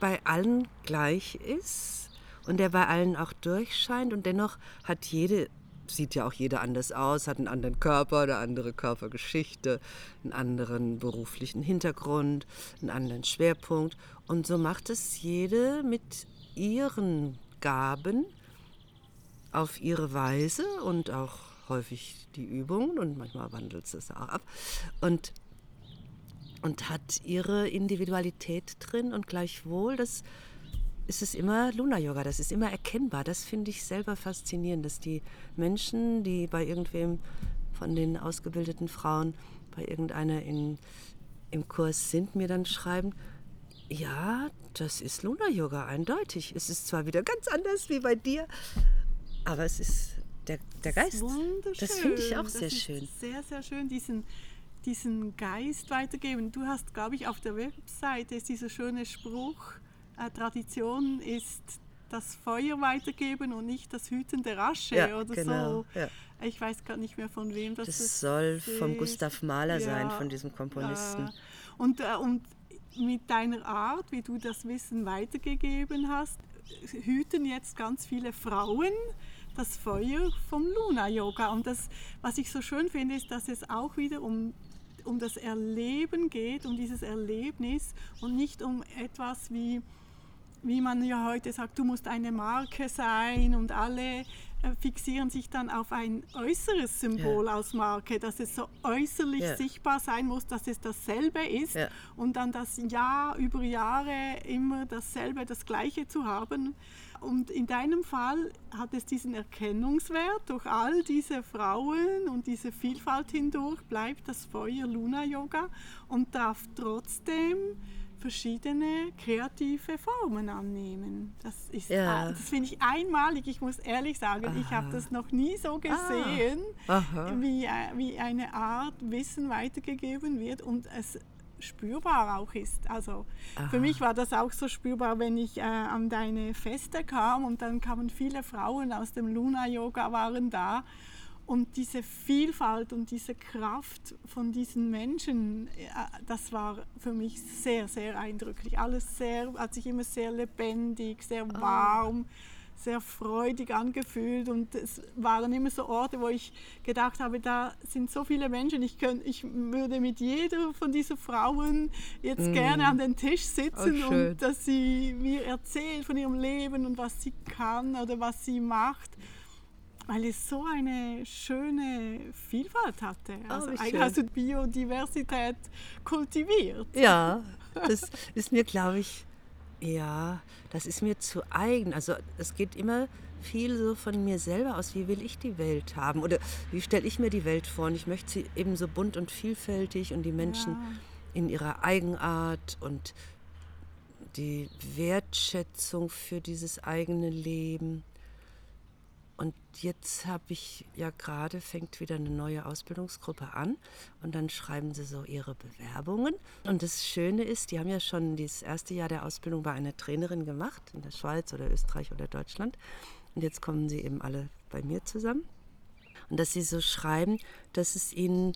Speaker 2: bei allen gleich ist und der bei allen auch durchscheint und dennoch hat jede sieht ja auch jeder anders aus, hat einen anderen Körper, eine andere Körpergeschichte, einen anderen beruflichen Hintergrund, einen anderen Schwerpunkt. Und so macht es jede mit ihren Gaben auf ihre Weise und auch häufig die Übungen und manchmal wandelt es auch ab und, und hat ihre Individualität drin und gleichwohl, das ist es immer Luna-Yoga, das ist immer erkennbar. Das finde ich selber faszinierend, dass die Menschen, die bei irgendwem von den ausgebildeten Frauen, bei irgendeiner in, im Kurs sind, mir dann schreiben, ja, das ist Luna-Yoga, eindeutig. Es ist zwar wieder ganz anders wie bei dir, aber es ist der, der Geist. Das finde ich auch das sehr schön.
Speaker 1: Sehr, sehr schön, diesen, diesen Geist weitergeben. Du hast, glaube ich, auf der Webseite ist dieser schöne Spruch, äh, Tradition ist das Feuer weitergeben und nicht das Hüten der Asche
Speaker 2: ja,
Speaker 1: oder
Speaker 2: genau,
Speaker 1: so. Ja. Ich weiß gar nicht mehr von wem das,
Speaker 2: das ist. Das soll von Gustav Mahler ja, sein, von diesem Komponisten. Äh,
Speaker 1: und, äh, und mit deiner Art, wie du das Wissen weitergegeben hast, hüten jetzt ganz viele Frauen das Feuer vom Luna-Yoga. Und das, was ich so schön finde, ist, dass es auch wieder um, um das Erleben geht, um dieses Erlebnis und nicht um etwas wie wie man ja heute sagt, du musst eine Marke sein und alle fixieren sich dann auf ein äußeres Symbol ja. als Marke, dass es so äußerlich ja. sichtbar sein muss, dass es dasselbe ist ja. und dann das Jahr über Jahre immer dasselbe, das gleiche zu haben. Und in deinem Fall hat es diesen Erkennungswert durch all diese Frauen und diese Vielfalt hindurch, bleibt das Feuer Luna Yoga und darf trotzdem verschiedene kreative Formen annehmen. Das,
Speaker 2: ja.
Speaker 1: das finde ich einmalig. Ich muss ehrlich sagen, Aha. ich habe das noch nie so gesehen, ah. wie, äh, wie eine Art Wissen weitergegeben wird und es spürbar auch ist. Also Aha. für mich war das auch so spürbar, wenn ich äh, an deine Feste kam und dann kamen viele Frauen aus dem Luna Yoga waren da und diese Vielfalt und diese Kraft von diesen Menschen, äh, das war für mich sehr, sehr eindrücklich. Alles sehr, hat sich immer sehr lebendig, sehr ah. warm, sehr freudig angefühlt. Und es waren immer so Orte, wo ich gedacht habe, da sind so viele Menschen, ich, könnt, ich würde mit jeder von diesen Frauen jetzt mm. gerne an den Tisch sitzen oh, und dass sie mir erzählt von ihrem Leben und was sie kann oder was sie macht weil es so eine schöne Vielfalt hatte.
Speaker 2: Oh,
Speaker 1: Also
Speaker 2: wie
Speaker 1: eigentlich hast du Biodiversität kultiviert.
Speaker 2: Ja, das ist mir, glaube ich, ja, das ist mir zu eigen. Also es geht immer viel so von mir selber aus. Wie will ich die Welt haben? Oder wie stelle ich mir die Welt vor? Und ich möchte sie eben so bunt und vielfältig und die Menschen
Speaker 1: Ja.
Speaker 2: in ihrer Eigenart und die Wertschätzung für dieses eigene Leben. Und jetzt habe ich ja gerade, fängt wieder eine neue Ausbildungsgruppe an und dann schreiben sie so ihre Bewerbungen. Und das Schöne ist, die haben ja schon das erste Jahr der Ausbildung bei einer Trainerin gemacht, in der Schweiz oder Österreich oder Deutschland. Und jetzt kommen sie eben alle bei mir zusammen. Und dass sie so schreiben, dass es ihnen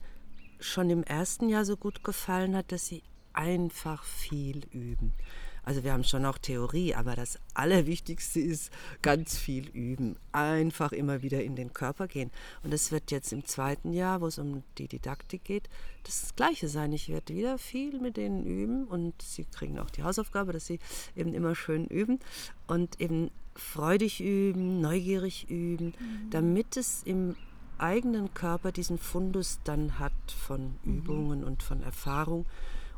Speaker 2: schon im ersten Jahr so gut gefallen hat, dass sie einfach viel üben. Also wir haben schon auch Theorie, aber das Allerwichtigste ist ganz viel üben. Einfach immer wieder in den Körper gehen. Und das wird jetzt im zweiten Jahr, wo es um die Didaktik geht, das Gleiche sein. Ich werde wieder viel mit denen üben und sie kriegen auch die Hausaufgabe, dass sie eben immer schön üben und eben freudig üben, neugierig üben, damit es im eigenen Körper diesen Fundus dann hat von Übungen und von Erfahrung.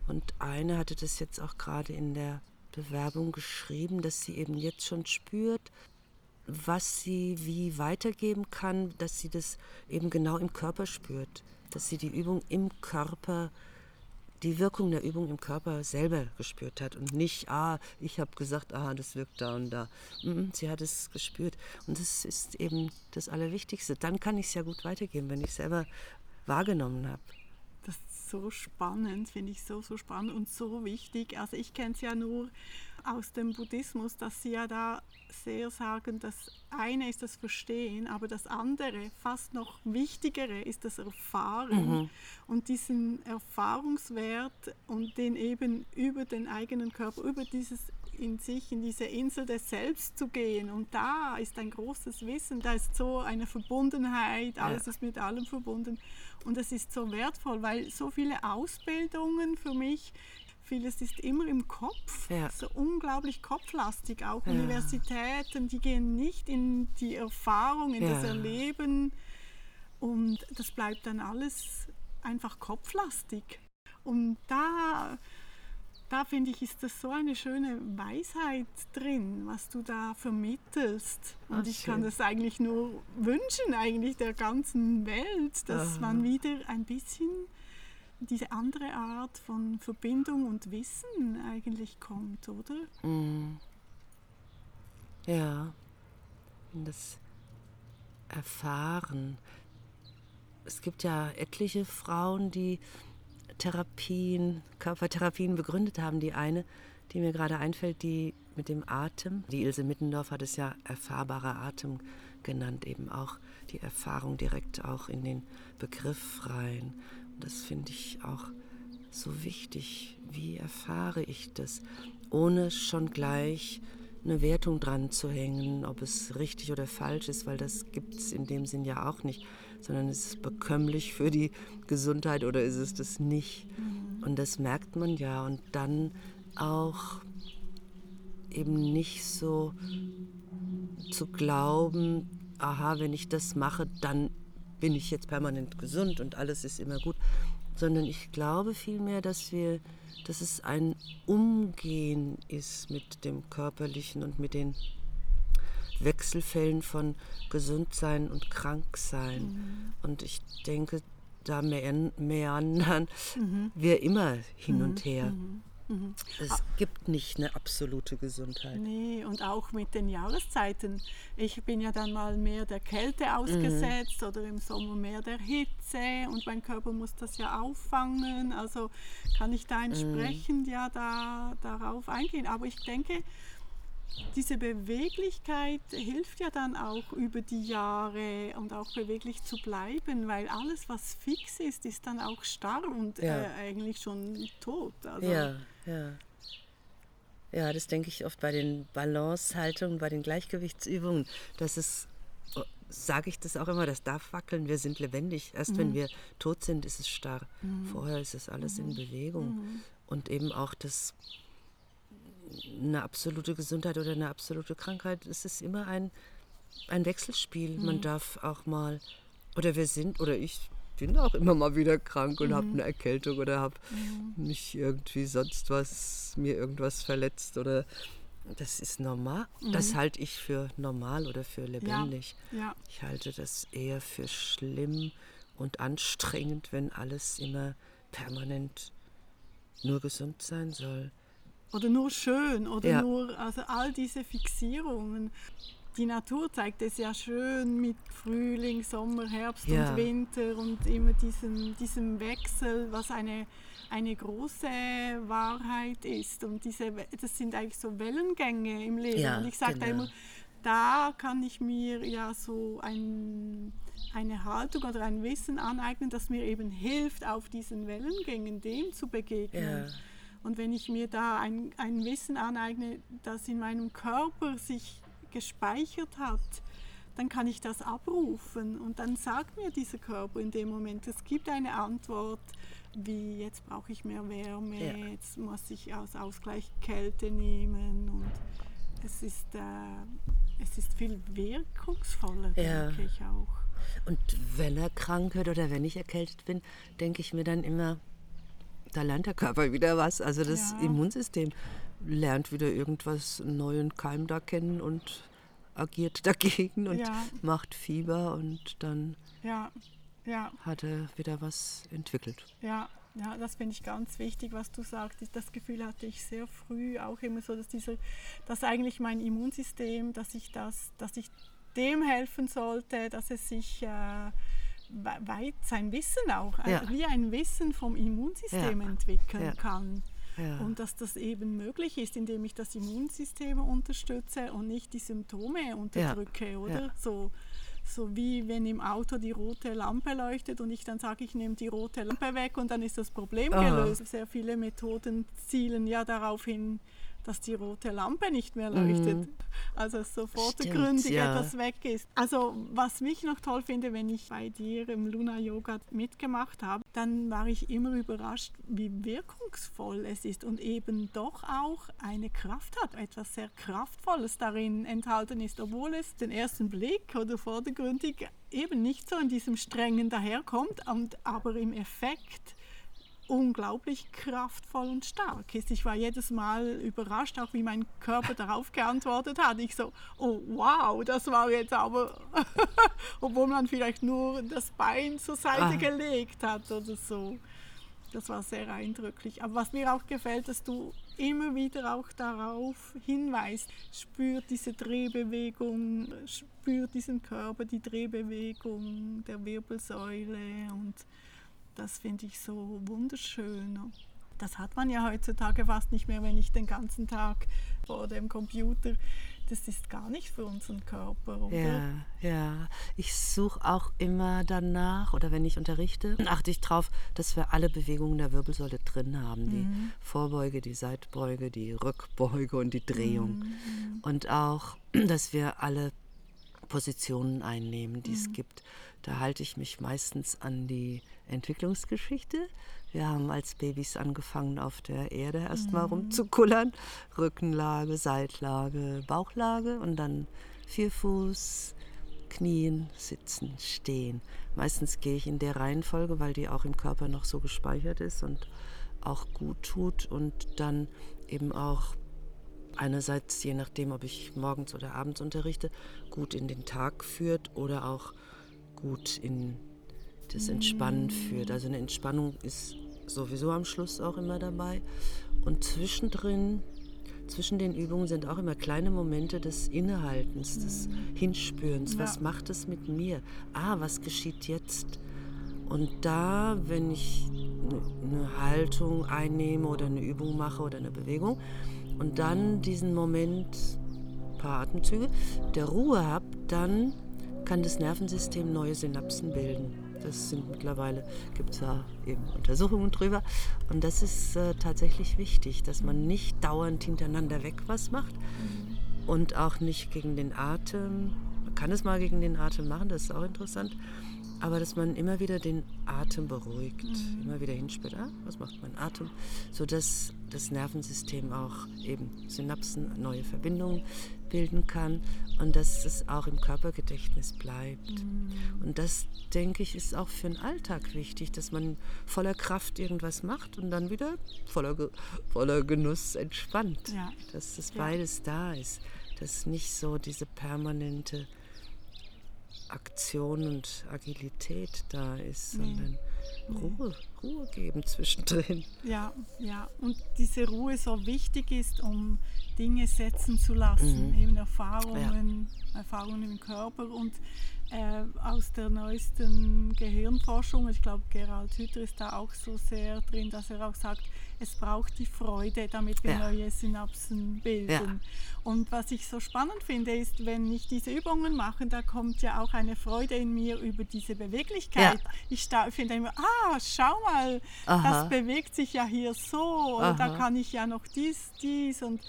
Speaker 2: Und eine hatte das jetzt auch gerade in der Bewerbung geschrieben, dass sie eben jetzt schon spürt, was sie wie weitergeben kann, dass sie das eben genau im Körper spürt, dass sie die Übung im Körper, die Wirkung der Übung im Körper selber gespürt hat und nicht, ah, ich habe gesagt, ah, das wirkt da und da. Mhm, Sie hat es gespürt und das ist eben das Allerwichtigste. Dann kann ich es ja gut weitergeben, wenn ich es selber wahrgenommen habe.
Speaker 1: So spannend, finde ich so, so spannend und so wichtig. Also ich kenne es ja nur aus dem Buddhismus, dass sie ja da sehr sagen, das eine ist das Verstehen, aber das andere, fast noch wichtigere, ist das Erfahren. Und diesen Erfahrungswert und den eben über den eigenen Körper, über dieses in sich, in diese Insel des Selbst zu gehen. Und da ist ein großes Wissen, da ist so eine Verbundenheit, alles
Speaker 2: Ja.
Speaker 1: ist mit allem verbunden. Und es ist so wertvoll, weil so viele Ausbildungen für mich, vieles ist immer im Kopf,
Speaker 2: Ja.
Speaker 1: so unglaublich kopflastig. Auch
Speaker 2: Ja.
Speaker 1: Universitäten, die gehen nicht in die Erfahrung, in das. Erleben. Und das bleibt dann alles einfach kopflastig. Und da, da finde ich, ist das so eine schöne Weisheit drin, was du da vermittelst. Und
Speaker 2: Ah,
Speaker 1: ich kann das eigentlich nur wünschen, eigentlich der ganzen Welt, dass
Speaker 2: Aha.
Speaker 1: man wieder ein bisschen diese andere Art von Verbindung und Wissen eigentlich kommt, oder?
Speaker 2: Mm. Ja, und das Erfahren. Es gibt ja etliche Frauen, die Therapien, Körpertherapien begründet haben. Die eine, die mir gerade einfällt, die mit dem Atem. Die Ilse Mittendorf hat es ja erfahrbarer Atem genannt, eben auch die Erfahrung direkt auch in den Begriff rein. Und das finde ich auch so wichtig. Wie erfahre ich das, ohne schon gleich eine Wertung dran zu hängen, ob es richtig oder falsch ist, weil das gibt es in dem Sinn ja auch nicht, sondern ist es bekömmlich für die Gesundheit oder ist es das nicht? Und das merkt man ja und dann auch eben nicht so zu glauben, aha, wenn ich das mache, dann bin ich jetzt permanent gesund und alles ist immer gut, sondern ich glaube vielmehr, dass wir, dass es ein Umgehen ist mit dem Körperlichen und mit den Wechselfällen von Gesundsein und Kranksein. Und ich denke, da mean- meandern wir immer hin und her. Es gibt nicht eine absolute Gesundheit.
Speaker 1: Nee, und auch mit den Jahreszeiten. Ich bin ja dann mal mehr der Kälte ausgesetzt oder im Sommer mehr der Hitze und mein Körper muss das ja auffangen. Also kann ich da entsprechend ja da, darauf eingehen. Aber ich denke, diese Beweglichkeit hilft ja dann auch über die Jahre und auch beweglich zu bleiben, weil alles, was fix ist, ist dann auch starr und
Speaker 2: Ja.
Speaker 1: äh, eigentlich schon tot. Also,
Speaker 2: Ja, ja. Ja, das denke ich oft bei den Balancehaltungen, bei den Gleichgewichtsübungen. Das ist, sage ich das auch immer, das darf wackeln. Wir sind lebendig. Erst wenn wir tot sind, ist es starr. Vorher ist es alles in Bewegung. Und eben auch das, eine absolute Gesundheit oder eine absolute Krankheit, es ist immer ein ein Wechselspiel. Man darf auch mal, oder wir sind, oder ich bin auch immer mal wieder krank und habe eine Erkältung oder habe mich irgendwie sonst was, mir irgendwas verletzt oder das ist normal. Das halte ich für normal oder für lebendig.
Speaker 1: Ja.
Speaker 2: Ich halte das eher für schlimm und anstrengend, wenn alles immer permanent nur gesund sein soll.
Speaker 1: Oder nur schön oder
Speaker 2: Ja.
Speaker 1: nur, also all diese Fixierungen. Die Natur zeigt es ja schön mit Frühling, Sommer, Herbst
Speaker 2: Ja.
Speaker 1: und Winter und immer diesem, diesem Wechsel, was eine, eine große Wahrheit ist. Und diese, das sind eigentlich so Wellengänge im Leben.
Speaker 2: Ja,
Speaker 1: und ich sage da
Speaker 2: genau.
Speaker 1: immer, da kann ich mir ja so ein, eine Haltung oder ein Wissen aneignen, das mir eben hilft, auf diesen Wellengängen dem zu begegnen. Und wenn ich mir da ein, ein Wissen aneigne, das in meinem Körper sich gespeichert hat, dann kann ich das abrufen und dann sagt mir dieser Körper in dem Moment, es gibt eine Antwort, wie jetzt brauche ich mehr Wärme,
Speaker 2: Ja.
Speaker 1: jetzt muss ich als Ausgleich Kälte nehmen und es ist, äh, es ist viel wirkungsvoller,
Speaker 2: Ja.
Speaker 1: denke ich auch.
Speaker 2: Und wenn er krank wird oder wenn ich erkältet bin, denke ich mir dann immer, da lernt der Körper wieder was. Also das
Speaker 1: Ja.
Speaker 2: Immunsystem lernt wieder irgendwas, einen neuen Keim da kennen und agiert dagegen und
Speaker 1: Ja.
Speaker 2: macht Fieber und dann
Speaker 1: Ja, ja.
Speaker 2: hat er wieder was entwickelt.
Speaker 1: Ja, ja, das finde ich ganz wichtig, was du sagst. Das Gefühl hatte ich sehr früh auch immer so, dass dieser, dass eigentlich mein Immunsystem, dass ich das, dass ich dem helfen sollte, dass es sich äh, weit sein Wissen auch, äh,
Speaker 2: Ja.
Speaker 1: wie ein Wissen vom Immunsystem
Speaker 2: Ja.
Speaker 1: entwickeln
Speaker 2: Ja.
Speaker 1: kann. Und dass das eben möglich ist, indem ich das Immunsystem unterstütze und nicht die Symptome unterdrücke, oder? So, so wie wenn im Auto die rote Lampe leuchtet und ich dann sage, ich nehme die rote Lampe weg und dann ist das Problem
Speaker 2: Aha.
Speaker 1: gelöst. Sehr viele Methoden zielen ja darauf hin, dass die rote Lampe nicht mehr leuchtet. Also sofort
Speaker 2: Stimmt,
Speaker 1: gründig
Speaker 2: ja.
Speaker 1: etwas weg ist. Also was mich noch toll finde, wenn ich bei dir im Luna Yoga mitgemacht habe, dann war ich immer überrascht, wie wirkungsvoll es ist und eben doch auch eine Kraft hat, etwas sehr Kraftvolles darin enthalten ist, obwohl es den ersten Blick oder vordergründig eben nicht so in diesem strengen daherkommt, und, aber im Effekt unglaublich kraftvoll und stark ist. Ich war jedes Mal überrascht, auch wie mein Körper darauf geantwortet hat. Ich so, oh wow, das war jetzt aber, obwohl man vielleicht nur das Bein zur Seite
Speaker 2: Ah.
Speaker 1: gelegt hat oder so. Das war sehr eindrücklich. Aber was mir auch gefällt, dass du immer wieder auch darauf hinweist, spürt diese Drehbewegung, spürt diesen Körper, die Drehbewegung der Wirbelsäule und das finde ich so wunderschön. Das hat man ja heutzutage fast nicht mehr, wenn ich den ganzen Tag vor dem Computer. Das ist gar nicht für unseren Körper, oder?
Speaker 2: Ja, ja. Ich suche auch immer danach, oder wenn ich unterrichte, achte ich darauf, dass wir alle Bewegungen der Wirbelsäule drin haben. Die Vorbeuge, die Seitbeuge, die Rückbeuge und die Drehung. Und auch, dass wir alle Positionen einnehmen, die es gibt. Da halte ich mich meistens an die Entwicklungsgeschichte. Wir haben als Babys angefangen, auf der Erde erstmal rumzukullern. Rückenlage, Seitlage, Bauchlage und dann Vierfuß, Knien, Sitzen, Stehen. Meistens gehe ich in der Reihenfolge, weil die auch im Körper noch so gespeichert ist und auch gut tut und dann eben auch einerseits, je nachdem, ob ich morgens oder abends unterrichte, gut in den Tag führt oder auch gut in das Entspannen führt. Also eine Entspannung ist sowieso am Schluss auch immer dabei. Und zwischendrin, zwischen den Übungen sind auch immer kleine Momente des Innehaltens, des Hinspürens. Was
Speaker 1: Ja.
Speaker 2: macht es mit mir? Ah, was geschieht jetzt? Und da, wenn ich eine Haltung einnehme oder eine Übung mache oder eine Bewegung und dann diesen Moment, ein paar Atemzüge, der Ruhe habe, dann kann das Nervensystem neue Synapsen bilden. Das sind mittlerweile, gibt es da eben Untersuchungen drüber. Und das ist äh, tatsächlich wichtig, dass man nicht dauernd hintereinander weg was macht und auch nicht gegen den Atem kann es mal gegen den Atem machen, das ist auch interessant. Aber dass man immer wieder den Atem beruhigt, mhm. immer wieder hinspürt, ah, was macht mein Atem, sodass das Nervensystem auch eben Synapsen, neue Verbindungen bilden kann und dass es auch im Körpergedächtnis bleibt. Mhm. Und das, denke ich, ist auch für den Alltag wichtig, dass man voller Kraft irgendwas macht und dann wieder voller, voller Genuss entspannt. Ja. Dass das beides ja. da ist, dass nicht so diese permanente Aktion und Agilität da ist, nee. sondern Ruhe, Ruhe geben zwischendrin.
Speaker 1: Ja, ja. Und diese Ruhe so wichtig ist, um Dinge setzen zu lassen, mhm. eben Erfahrungen, ja. Erfahrungen im Körper und äh, aus der neuesten Gehirnforschung, ich glaube Gerald Hütter ist da auch so sehr drin, dass er auch sagt, es braucht die Freude, damit wir ja. neue Synapsen bilden. Ja. Und was ich so spannend finde, ist, wenn ich diese Übungen mache, da kommt ja auch eine Freude in mir über diese Beweglichkeit. Ja. Ich finde immer, ah, schau mal, Aha. das bewegt sich ja hier so, und da kann ich ja noch dies, dies und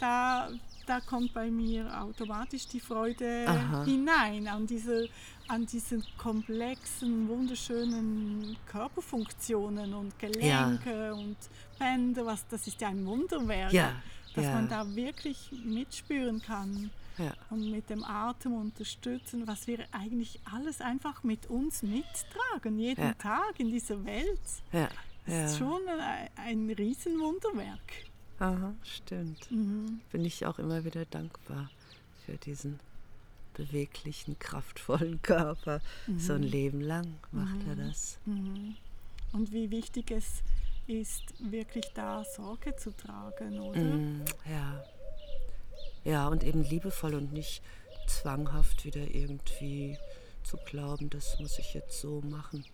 Speaker 1: da da kommt bei mir automatisch die Freude Aha. hinein an diese, an diesen komplexen, wunderschönen Körperfunktionen und Gelenke ja. und Bänder. Was, das ist ja ein Wunderwerk, ja. dass ja. man da wirklich mitspüren kann. Und mit dem Atem unterstützen, was wir eigentlich alles einfach mit uns mittragen, jeden Tag in dieser Welt. Das ist schon ein, ein Riesenwunderwerk.
Speaker 2: Aha, stimmt. Mhm. Bin ich auch immer wieder dankbar für diesen beweglichen, kraftvollen Körper. Mhm. So ein Leben lang macht mhm. er das.
Speaker 1: Mhm. Und wie wichtig es ist, wirklich da Sorge zu tragen, oder?
Speaker 2: Mhm, ja. Ja, und eben liebevoll und nicht zwanghaft wieder irgendwie zu glauben, das muss ich jetzt so machen,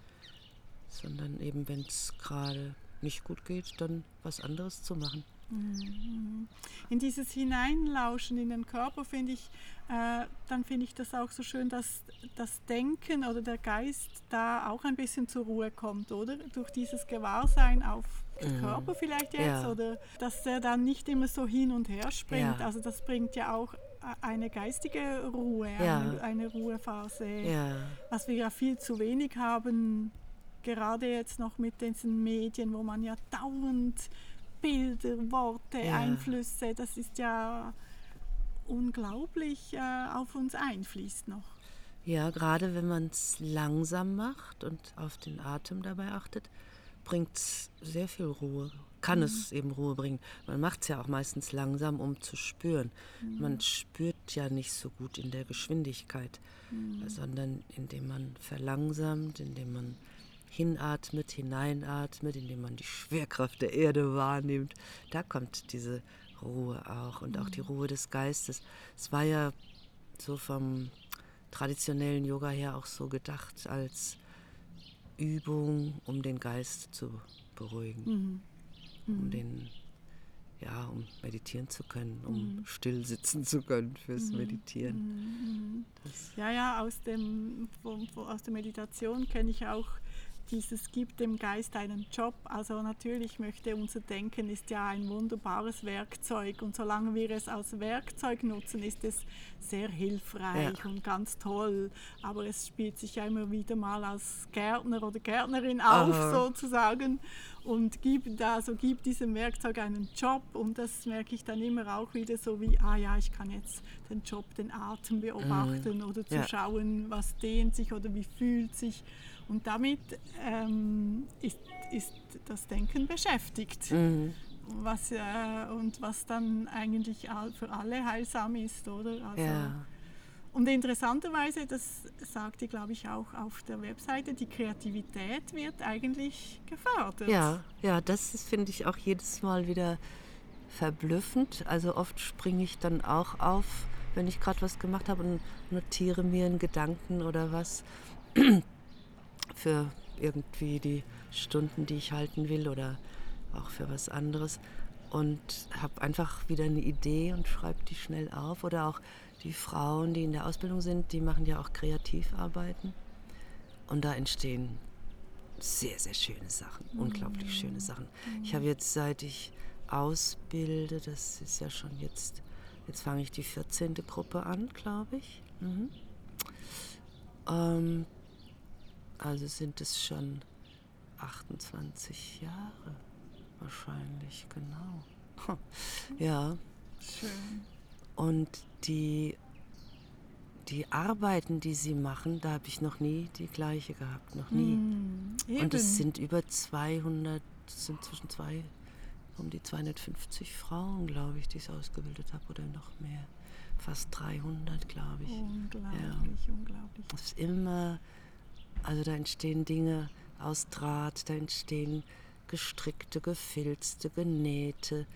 Speaker 2: sondern eben, wenn es gerade nicht gut geht, dann was anderes zu machen.
Speaker 1: In dieses Hineinlauschen in den Körper finde ich, äh, dann finde ich das auch so schön, dass das Denken oder der Geist da auch ein bisschen zur Ruhe kommt, oder? Durch dieses Gewahrsein auf den mhm. Körper vielleicht jetzt ja. oder dass er dann nicht immer so hin und her springt. Ja. Also das bringt ja auch eine geistige Ruhe, ja. eine, eine, Ruhephase, was wir ja viel zu wenig haben, gerade jetzt noch mit diesen Medien, wo man ja dauernd Bilder, Worte, ja. Einflüsse, das ist ja unglaublich äh, auf uns einfließt noch.
Speaker 2: Ja, gerade wenn man es langsam macht und auf den Atem dabei achtet, bringt es sehr viel Ruhe. Kann mhm. es eben Ruhe bringen. Man macht es ja auch meistens langsam, um zu spüren. Mhm. Man spürt ja nicht so gut in der Geschwindigkeit, mhm. sondern indem man verlangsamt, indem man hinatmet, hineinatmet, indem man die Schwerkraft der Erde wahrnimmt, da kommt diese Ruhe auch und auch die. Ruhe des Geistes. Es war ja so vom traditionellen Yoga her auch so gedacht als Übung, um den Geist zu beruhigen, mhm. Mhm. um den ja, um meditieren zu können, um mhm. still sitzen zu können fürs mhm. Meditieren.
Speaker 1: Mhm. ja, ja, aus, dem, aus der Meditation kenne ich auch dieses gibt dem Geist einen Job. Also natürlich möchte unser Denken ist ja ein wunderbares Werkzeug und solange wir es als Werkzeug nutzen, ist es sehr hilfreich ja. und ganz toll. Aber es spielt sich ja immer wieder mal als Gärtner oder Gärtnerin auf Aha. sozusagen und gibt also gibt diesem Werkzeug einen Job und das merke ich dann immer auch wieder so wie ah ja ich kann jetzt den Job den Atem beobachten mhm. oder zu ja. schauen was dehnt sich oder wie fühlt sich und damit ähm, ist, ist das Denken beschäftigt. Mhm. Was, äh, und was dann eigentlich für alle heilsam ist, oder? Also, ja. Und interessanterweise, das sagt ihr, glaube ich, auch auf der Webseite, die Kreativität wird eigentlich gefördert.
Speaker 2: Ja, ja, das finde ich auch jedes Mal wieder verblüffend. Also oft springe ich dann auch auf, wenn ich gerade was gemacht habe und notiere mir einen Gedanken oder was für irgendwie die Stunden, die ich halten will oder auch für was anderes und habe einfach wieder eine Idee und schreibe die schnell auf. Oder auch die Frauen, die in der Ausbildung sind, die machen ja auch Kreativarbeiten und da entstehen sehr, sehr schöne Sachen, mhm. unglaublich schöne Sachen. Mhm. Ich habe jetzt, seit ich ausbilde, das ist ja schon jetzt, jetzt fange ich die 14. Gruppe an, glaube ich. Mhm. Ähm, also sind es schon 28 Jahre wahrscheinlich, genau. Ja.
Speaker 1: Schön.
Speaker 2: Und die, die Arbeiten, die sie machen, da habe ich noch nie die gleiche gehabt, noch nie.
Speaker 1: Mm,
Speaker 2: Und es sind über 200, es sind zwischen zwei, um die 250 Frauen, glaube ich, die ich ausgebildet habe oder noch mehr. Fast 300, glaube ich.
Speaker 1: Unglaublich, unglaublich.
Speaker 2: Es ist immer, also da entstehen Dinge aus Draht, da entstehen gestrickte, gefilzte, genähte,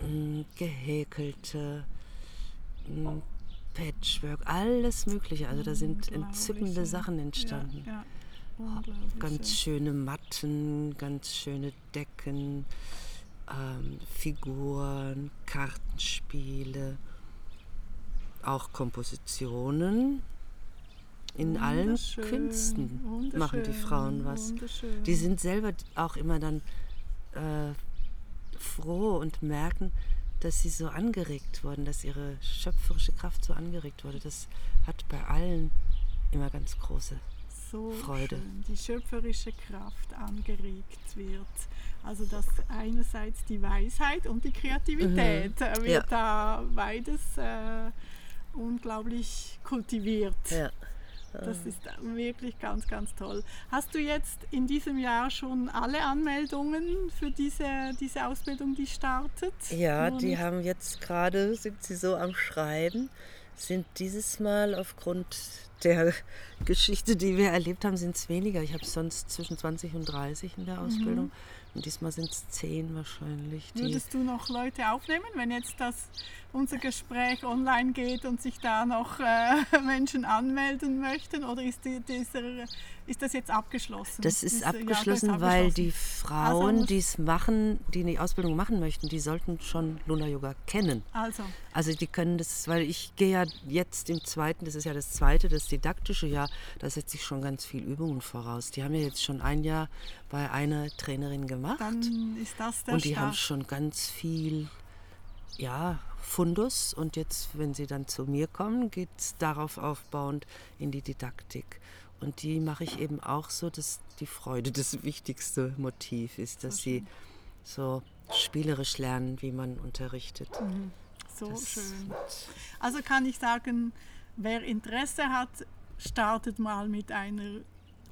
Speaker 2: mh, gehäkelte, mh, Patchwork, alles Mögliche. Also da sind entzückende
Speaker 1: ja.
Speaker 2: Sachen entstanden.
Speaker 1: Ja, ja. Unglaublich.
Speaker 2: Ganz
Speaker 1: schön.
Speaker 2: schöne Matten, ganz schöne Decken, ähm, Figuren, Kartenspiele, auch Kompositionen. In allen Künsten machen die Frauen was. Die sind selber auch immer dann äh, froh und merken, dass sie so angeregt wurden, dass ihre schöpferische Kraft so angeregt wurde. Das hat bei allen immer ganz große
Speaker 1: so
Speaker 2: Freude.
Speaker 1: schön, die schöpferische Kraft angeregt wird. Also dass einerseits die Weisheit und die Kreativität äh,
Speaker 2: Mhm.
Speaker 1: wird da beides äh, unglaublich kultiviert.
Speaker 2: Ja.
Speaker 1: Das ist wirklich ganz, ganz toll. Hast du jetzt in diesem Jahr schon alle Anmeldungen für diese, diese Ausbildung, die startet?
Speaker 2: Ja,
Speaker 1: Nur
Speaker 2: die haben jetzt gerade, sind sie so am Schreiben, sind dieses Mal aufgrund der Geschichte, die wir erlebt haben, sind es weniger. Ich habe sonst zwischen 20 und 30 in der
Speaker 1: Mhm.
Speaker 2: Ausbildung. Und diesmal sind es 10 wahrscheinlich.
Speaker 1: Würdest du noch Leute aufnehmen, wenn jetzt das, unser Gespräch online geht und sich da noch äh, Menschen anmelden möchten? Oder ist, die, dieser, ist das jetzt abgeschlossen?
Speaker 2: das ist
Speaker 1: Diese- ja, das
Speaker 2: abgeschlossen,
Speaker 1: ist
Speaker 2: weil
Speaker 1: abgeschlossen.
Speaker 2: die Frauen,
Speaker 1: muss-
Speaker 2: die es machen, die die Ausbildung machen möchten, die sollten schon Luna Yoga kennen.
Speaker 1: Also,
Speaker 2: Also die können das, weil ich gehe ja jetzt im zweiten, das ist ja das zweite, das didaktische Jahr, da setze ich schon ganz viel Übungen voraus. Die haben ja jetzt schon ein Jahr bei einer Trainerin gemacht
Speaker 1: dann ist das der
Speaker 2: und die haben
Speaker 1: Start.
Speaker 2: schon ganz viel, ja, Fundus und jetzt, wenn sie dann zu mir kommen, geht es darauf aufbauend in die Didaktik. Und die mache ich eben auch so, dass die Freude das wichtigste Motiv ist, dass sie so spielerisch lernen, wie man unterrichtet.
Speaker 1: So
Speaker 2: Das-
Speaker 1: schön. Also kann ich sagen, wer Interesse hat, startet mal mit einer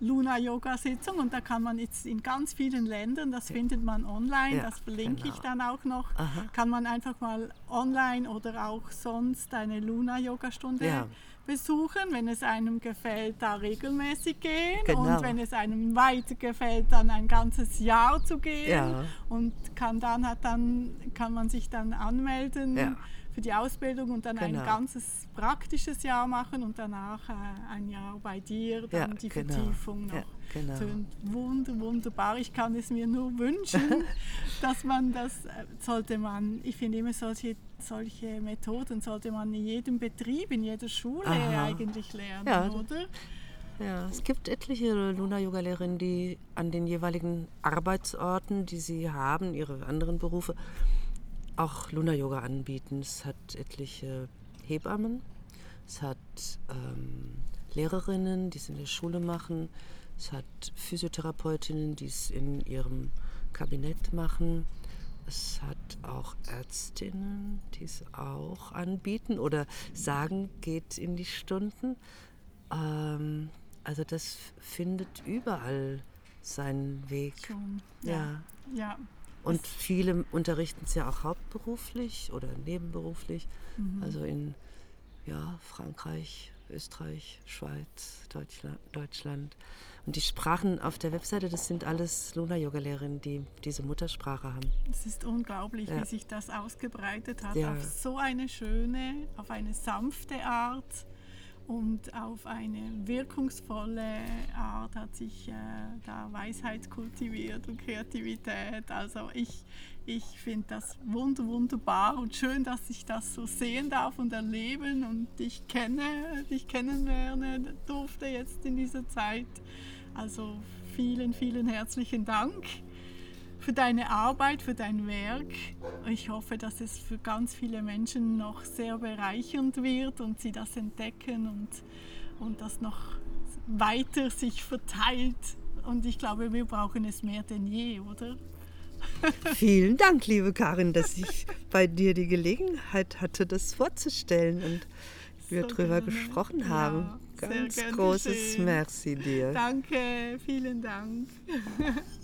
Speaker 1: Luna-Yoga-Sitzung und da kann man jetzt in ganz vielen Ländern, das findet man online,
Speaker 2: Ja,
Speaker 1: das verlinke ich
Speaker 2: genau.
Speaker 1: dann auch noch,
Speaker 2: Aha.
Speaker 1: kann man einfach mal online oder auch sonst eine Luna-Yoga-Stunde
Speaker 2: Ja.
Speaker 1: besuchen. Wenn es einem gefällt, da regelmäßig gehen
Speaker 2: Genau.
Speaker 1: und wenn es einem weiter gefällt, dann ein ganzes Jahr zu gehen
Speaker 2: Ja.
Speaker 1: und kann dann hat dann kann man sich dann anmelden. Für die Ausbildung und dann ein
Speaker 2: Genau.
Speaker 1: ganzes praktisches Jahr machen und danach äh, ein Jahr bei dir, dann
Speaker 2: Ja,
Speaker 1: die
Speaker 2: genau.
Speaker 1: Vertiefung noch.
Speaker 2: Ja, genau.
Speaker 1: Wunder, wunderbar. Ich kann es mir nur wünschen, dass man das äh, sollte man, ich finde immer solche, solche Methoden sollte man in jedem Betrieb, in jeder Schule
Speaker 2: Aha.
Speaker 1: eigentlich lernen,
Speaker 2: Ja.
Speaker 1: oder?
Speaker 2: Ja, es gibt etliche Luna-Yoga-Lehrerinnen, die an den jeweiligen Arbeitsorten, die sie haben, ihre anderen Berufe, auch Luna-Yoga anbieten. Es hat etliche Hebammen, es hat ähm, Lehrerinnen, die es in der Schule machen, es hat Physiotherapeutinnen, die es in ihrem Kabinett machen. Es hat auch Ärztinnen, die es auch anbieten oder sagen, geht in die Stunden. Ähm, also das findet überall seinen Weg.
Speaker 1: Schon.
Speaker 2: Ja.
Speaker 1: Ja.
Speaker 2: Und viele unterrichten es ja auch hauptberuflich oder nebenberuflich. Also in ja, Frankreich, Österreich, Schweiz, Deutschland, Deutschland. Und die Sprachen auf der Webseite, das sind alles Luna-Yoga-Lehrerinnen, die diese Muttersprache haben.
Speaker 1: Es ist unglaublich,
Speaker 2: Ja.
Speaker 1: wie sich das ausgebreitet hat.
Speaker 2: Ja.
Speaker 1: Auf so eine schöne, auf eine sanfte Art und auf eine wirkungsvolle Art hat sich äh, da Weisheit kultiviert und Kreativität. Also ich, ich finde das wunder, wunderbar und schön, dass ich das so sehen darf und erleben und dich kenne, dich kennenlernen durfte jetzt in dieser Zeit. Also vielen, vielen herzlichen Dank für deine Arbeit, für dein Werk. Ich hoffe, dass es für ganz viele Menschen noch sehr bereichernd wird und sie das entdecken und, und das noch weiter sich verteilt. Und ich glaube, wir brauchen es mehr denn je, oder?
Speaker 2: Vielen Dank, liebe Karin, dass ich bei dir die Gelegenheit hatte, das vorzustellen und wir so drüber gesprochen haben. Ja, Ganz großes schön. Merci dir.
Speaker 1: Danke, vielen Dank.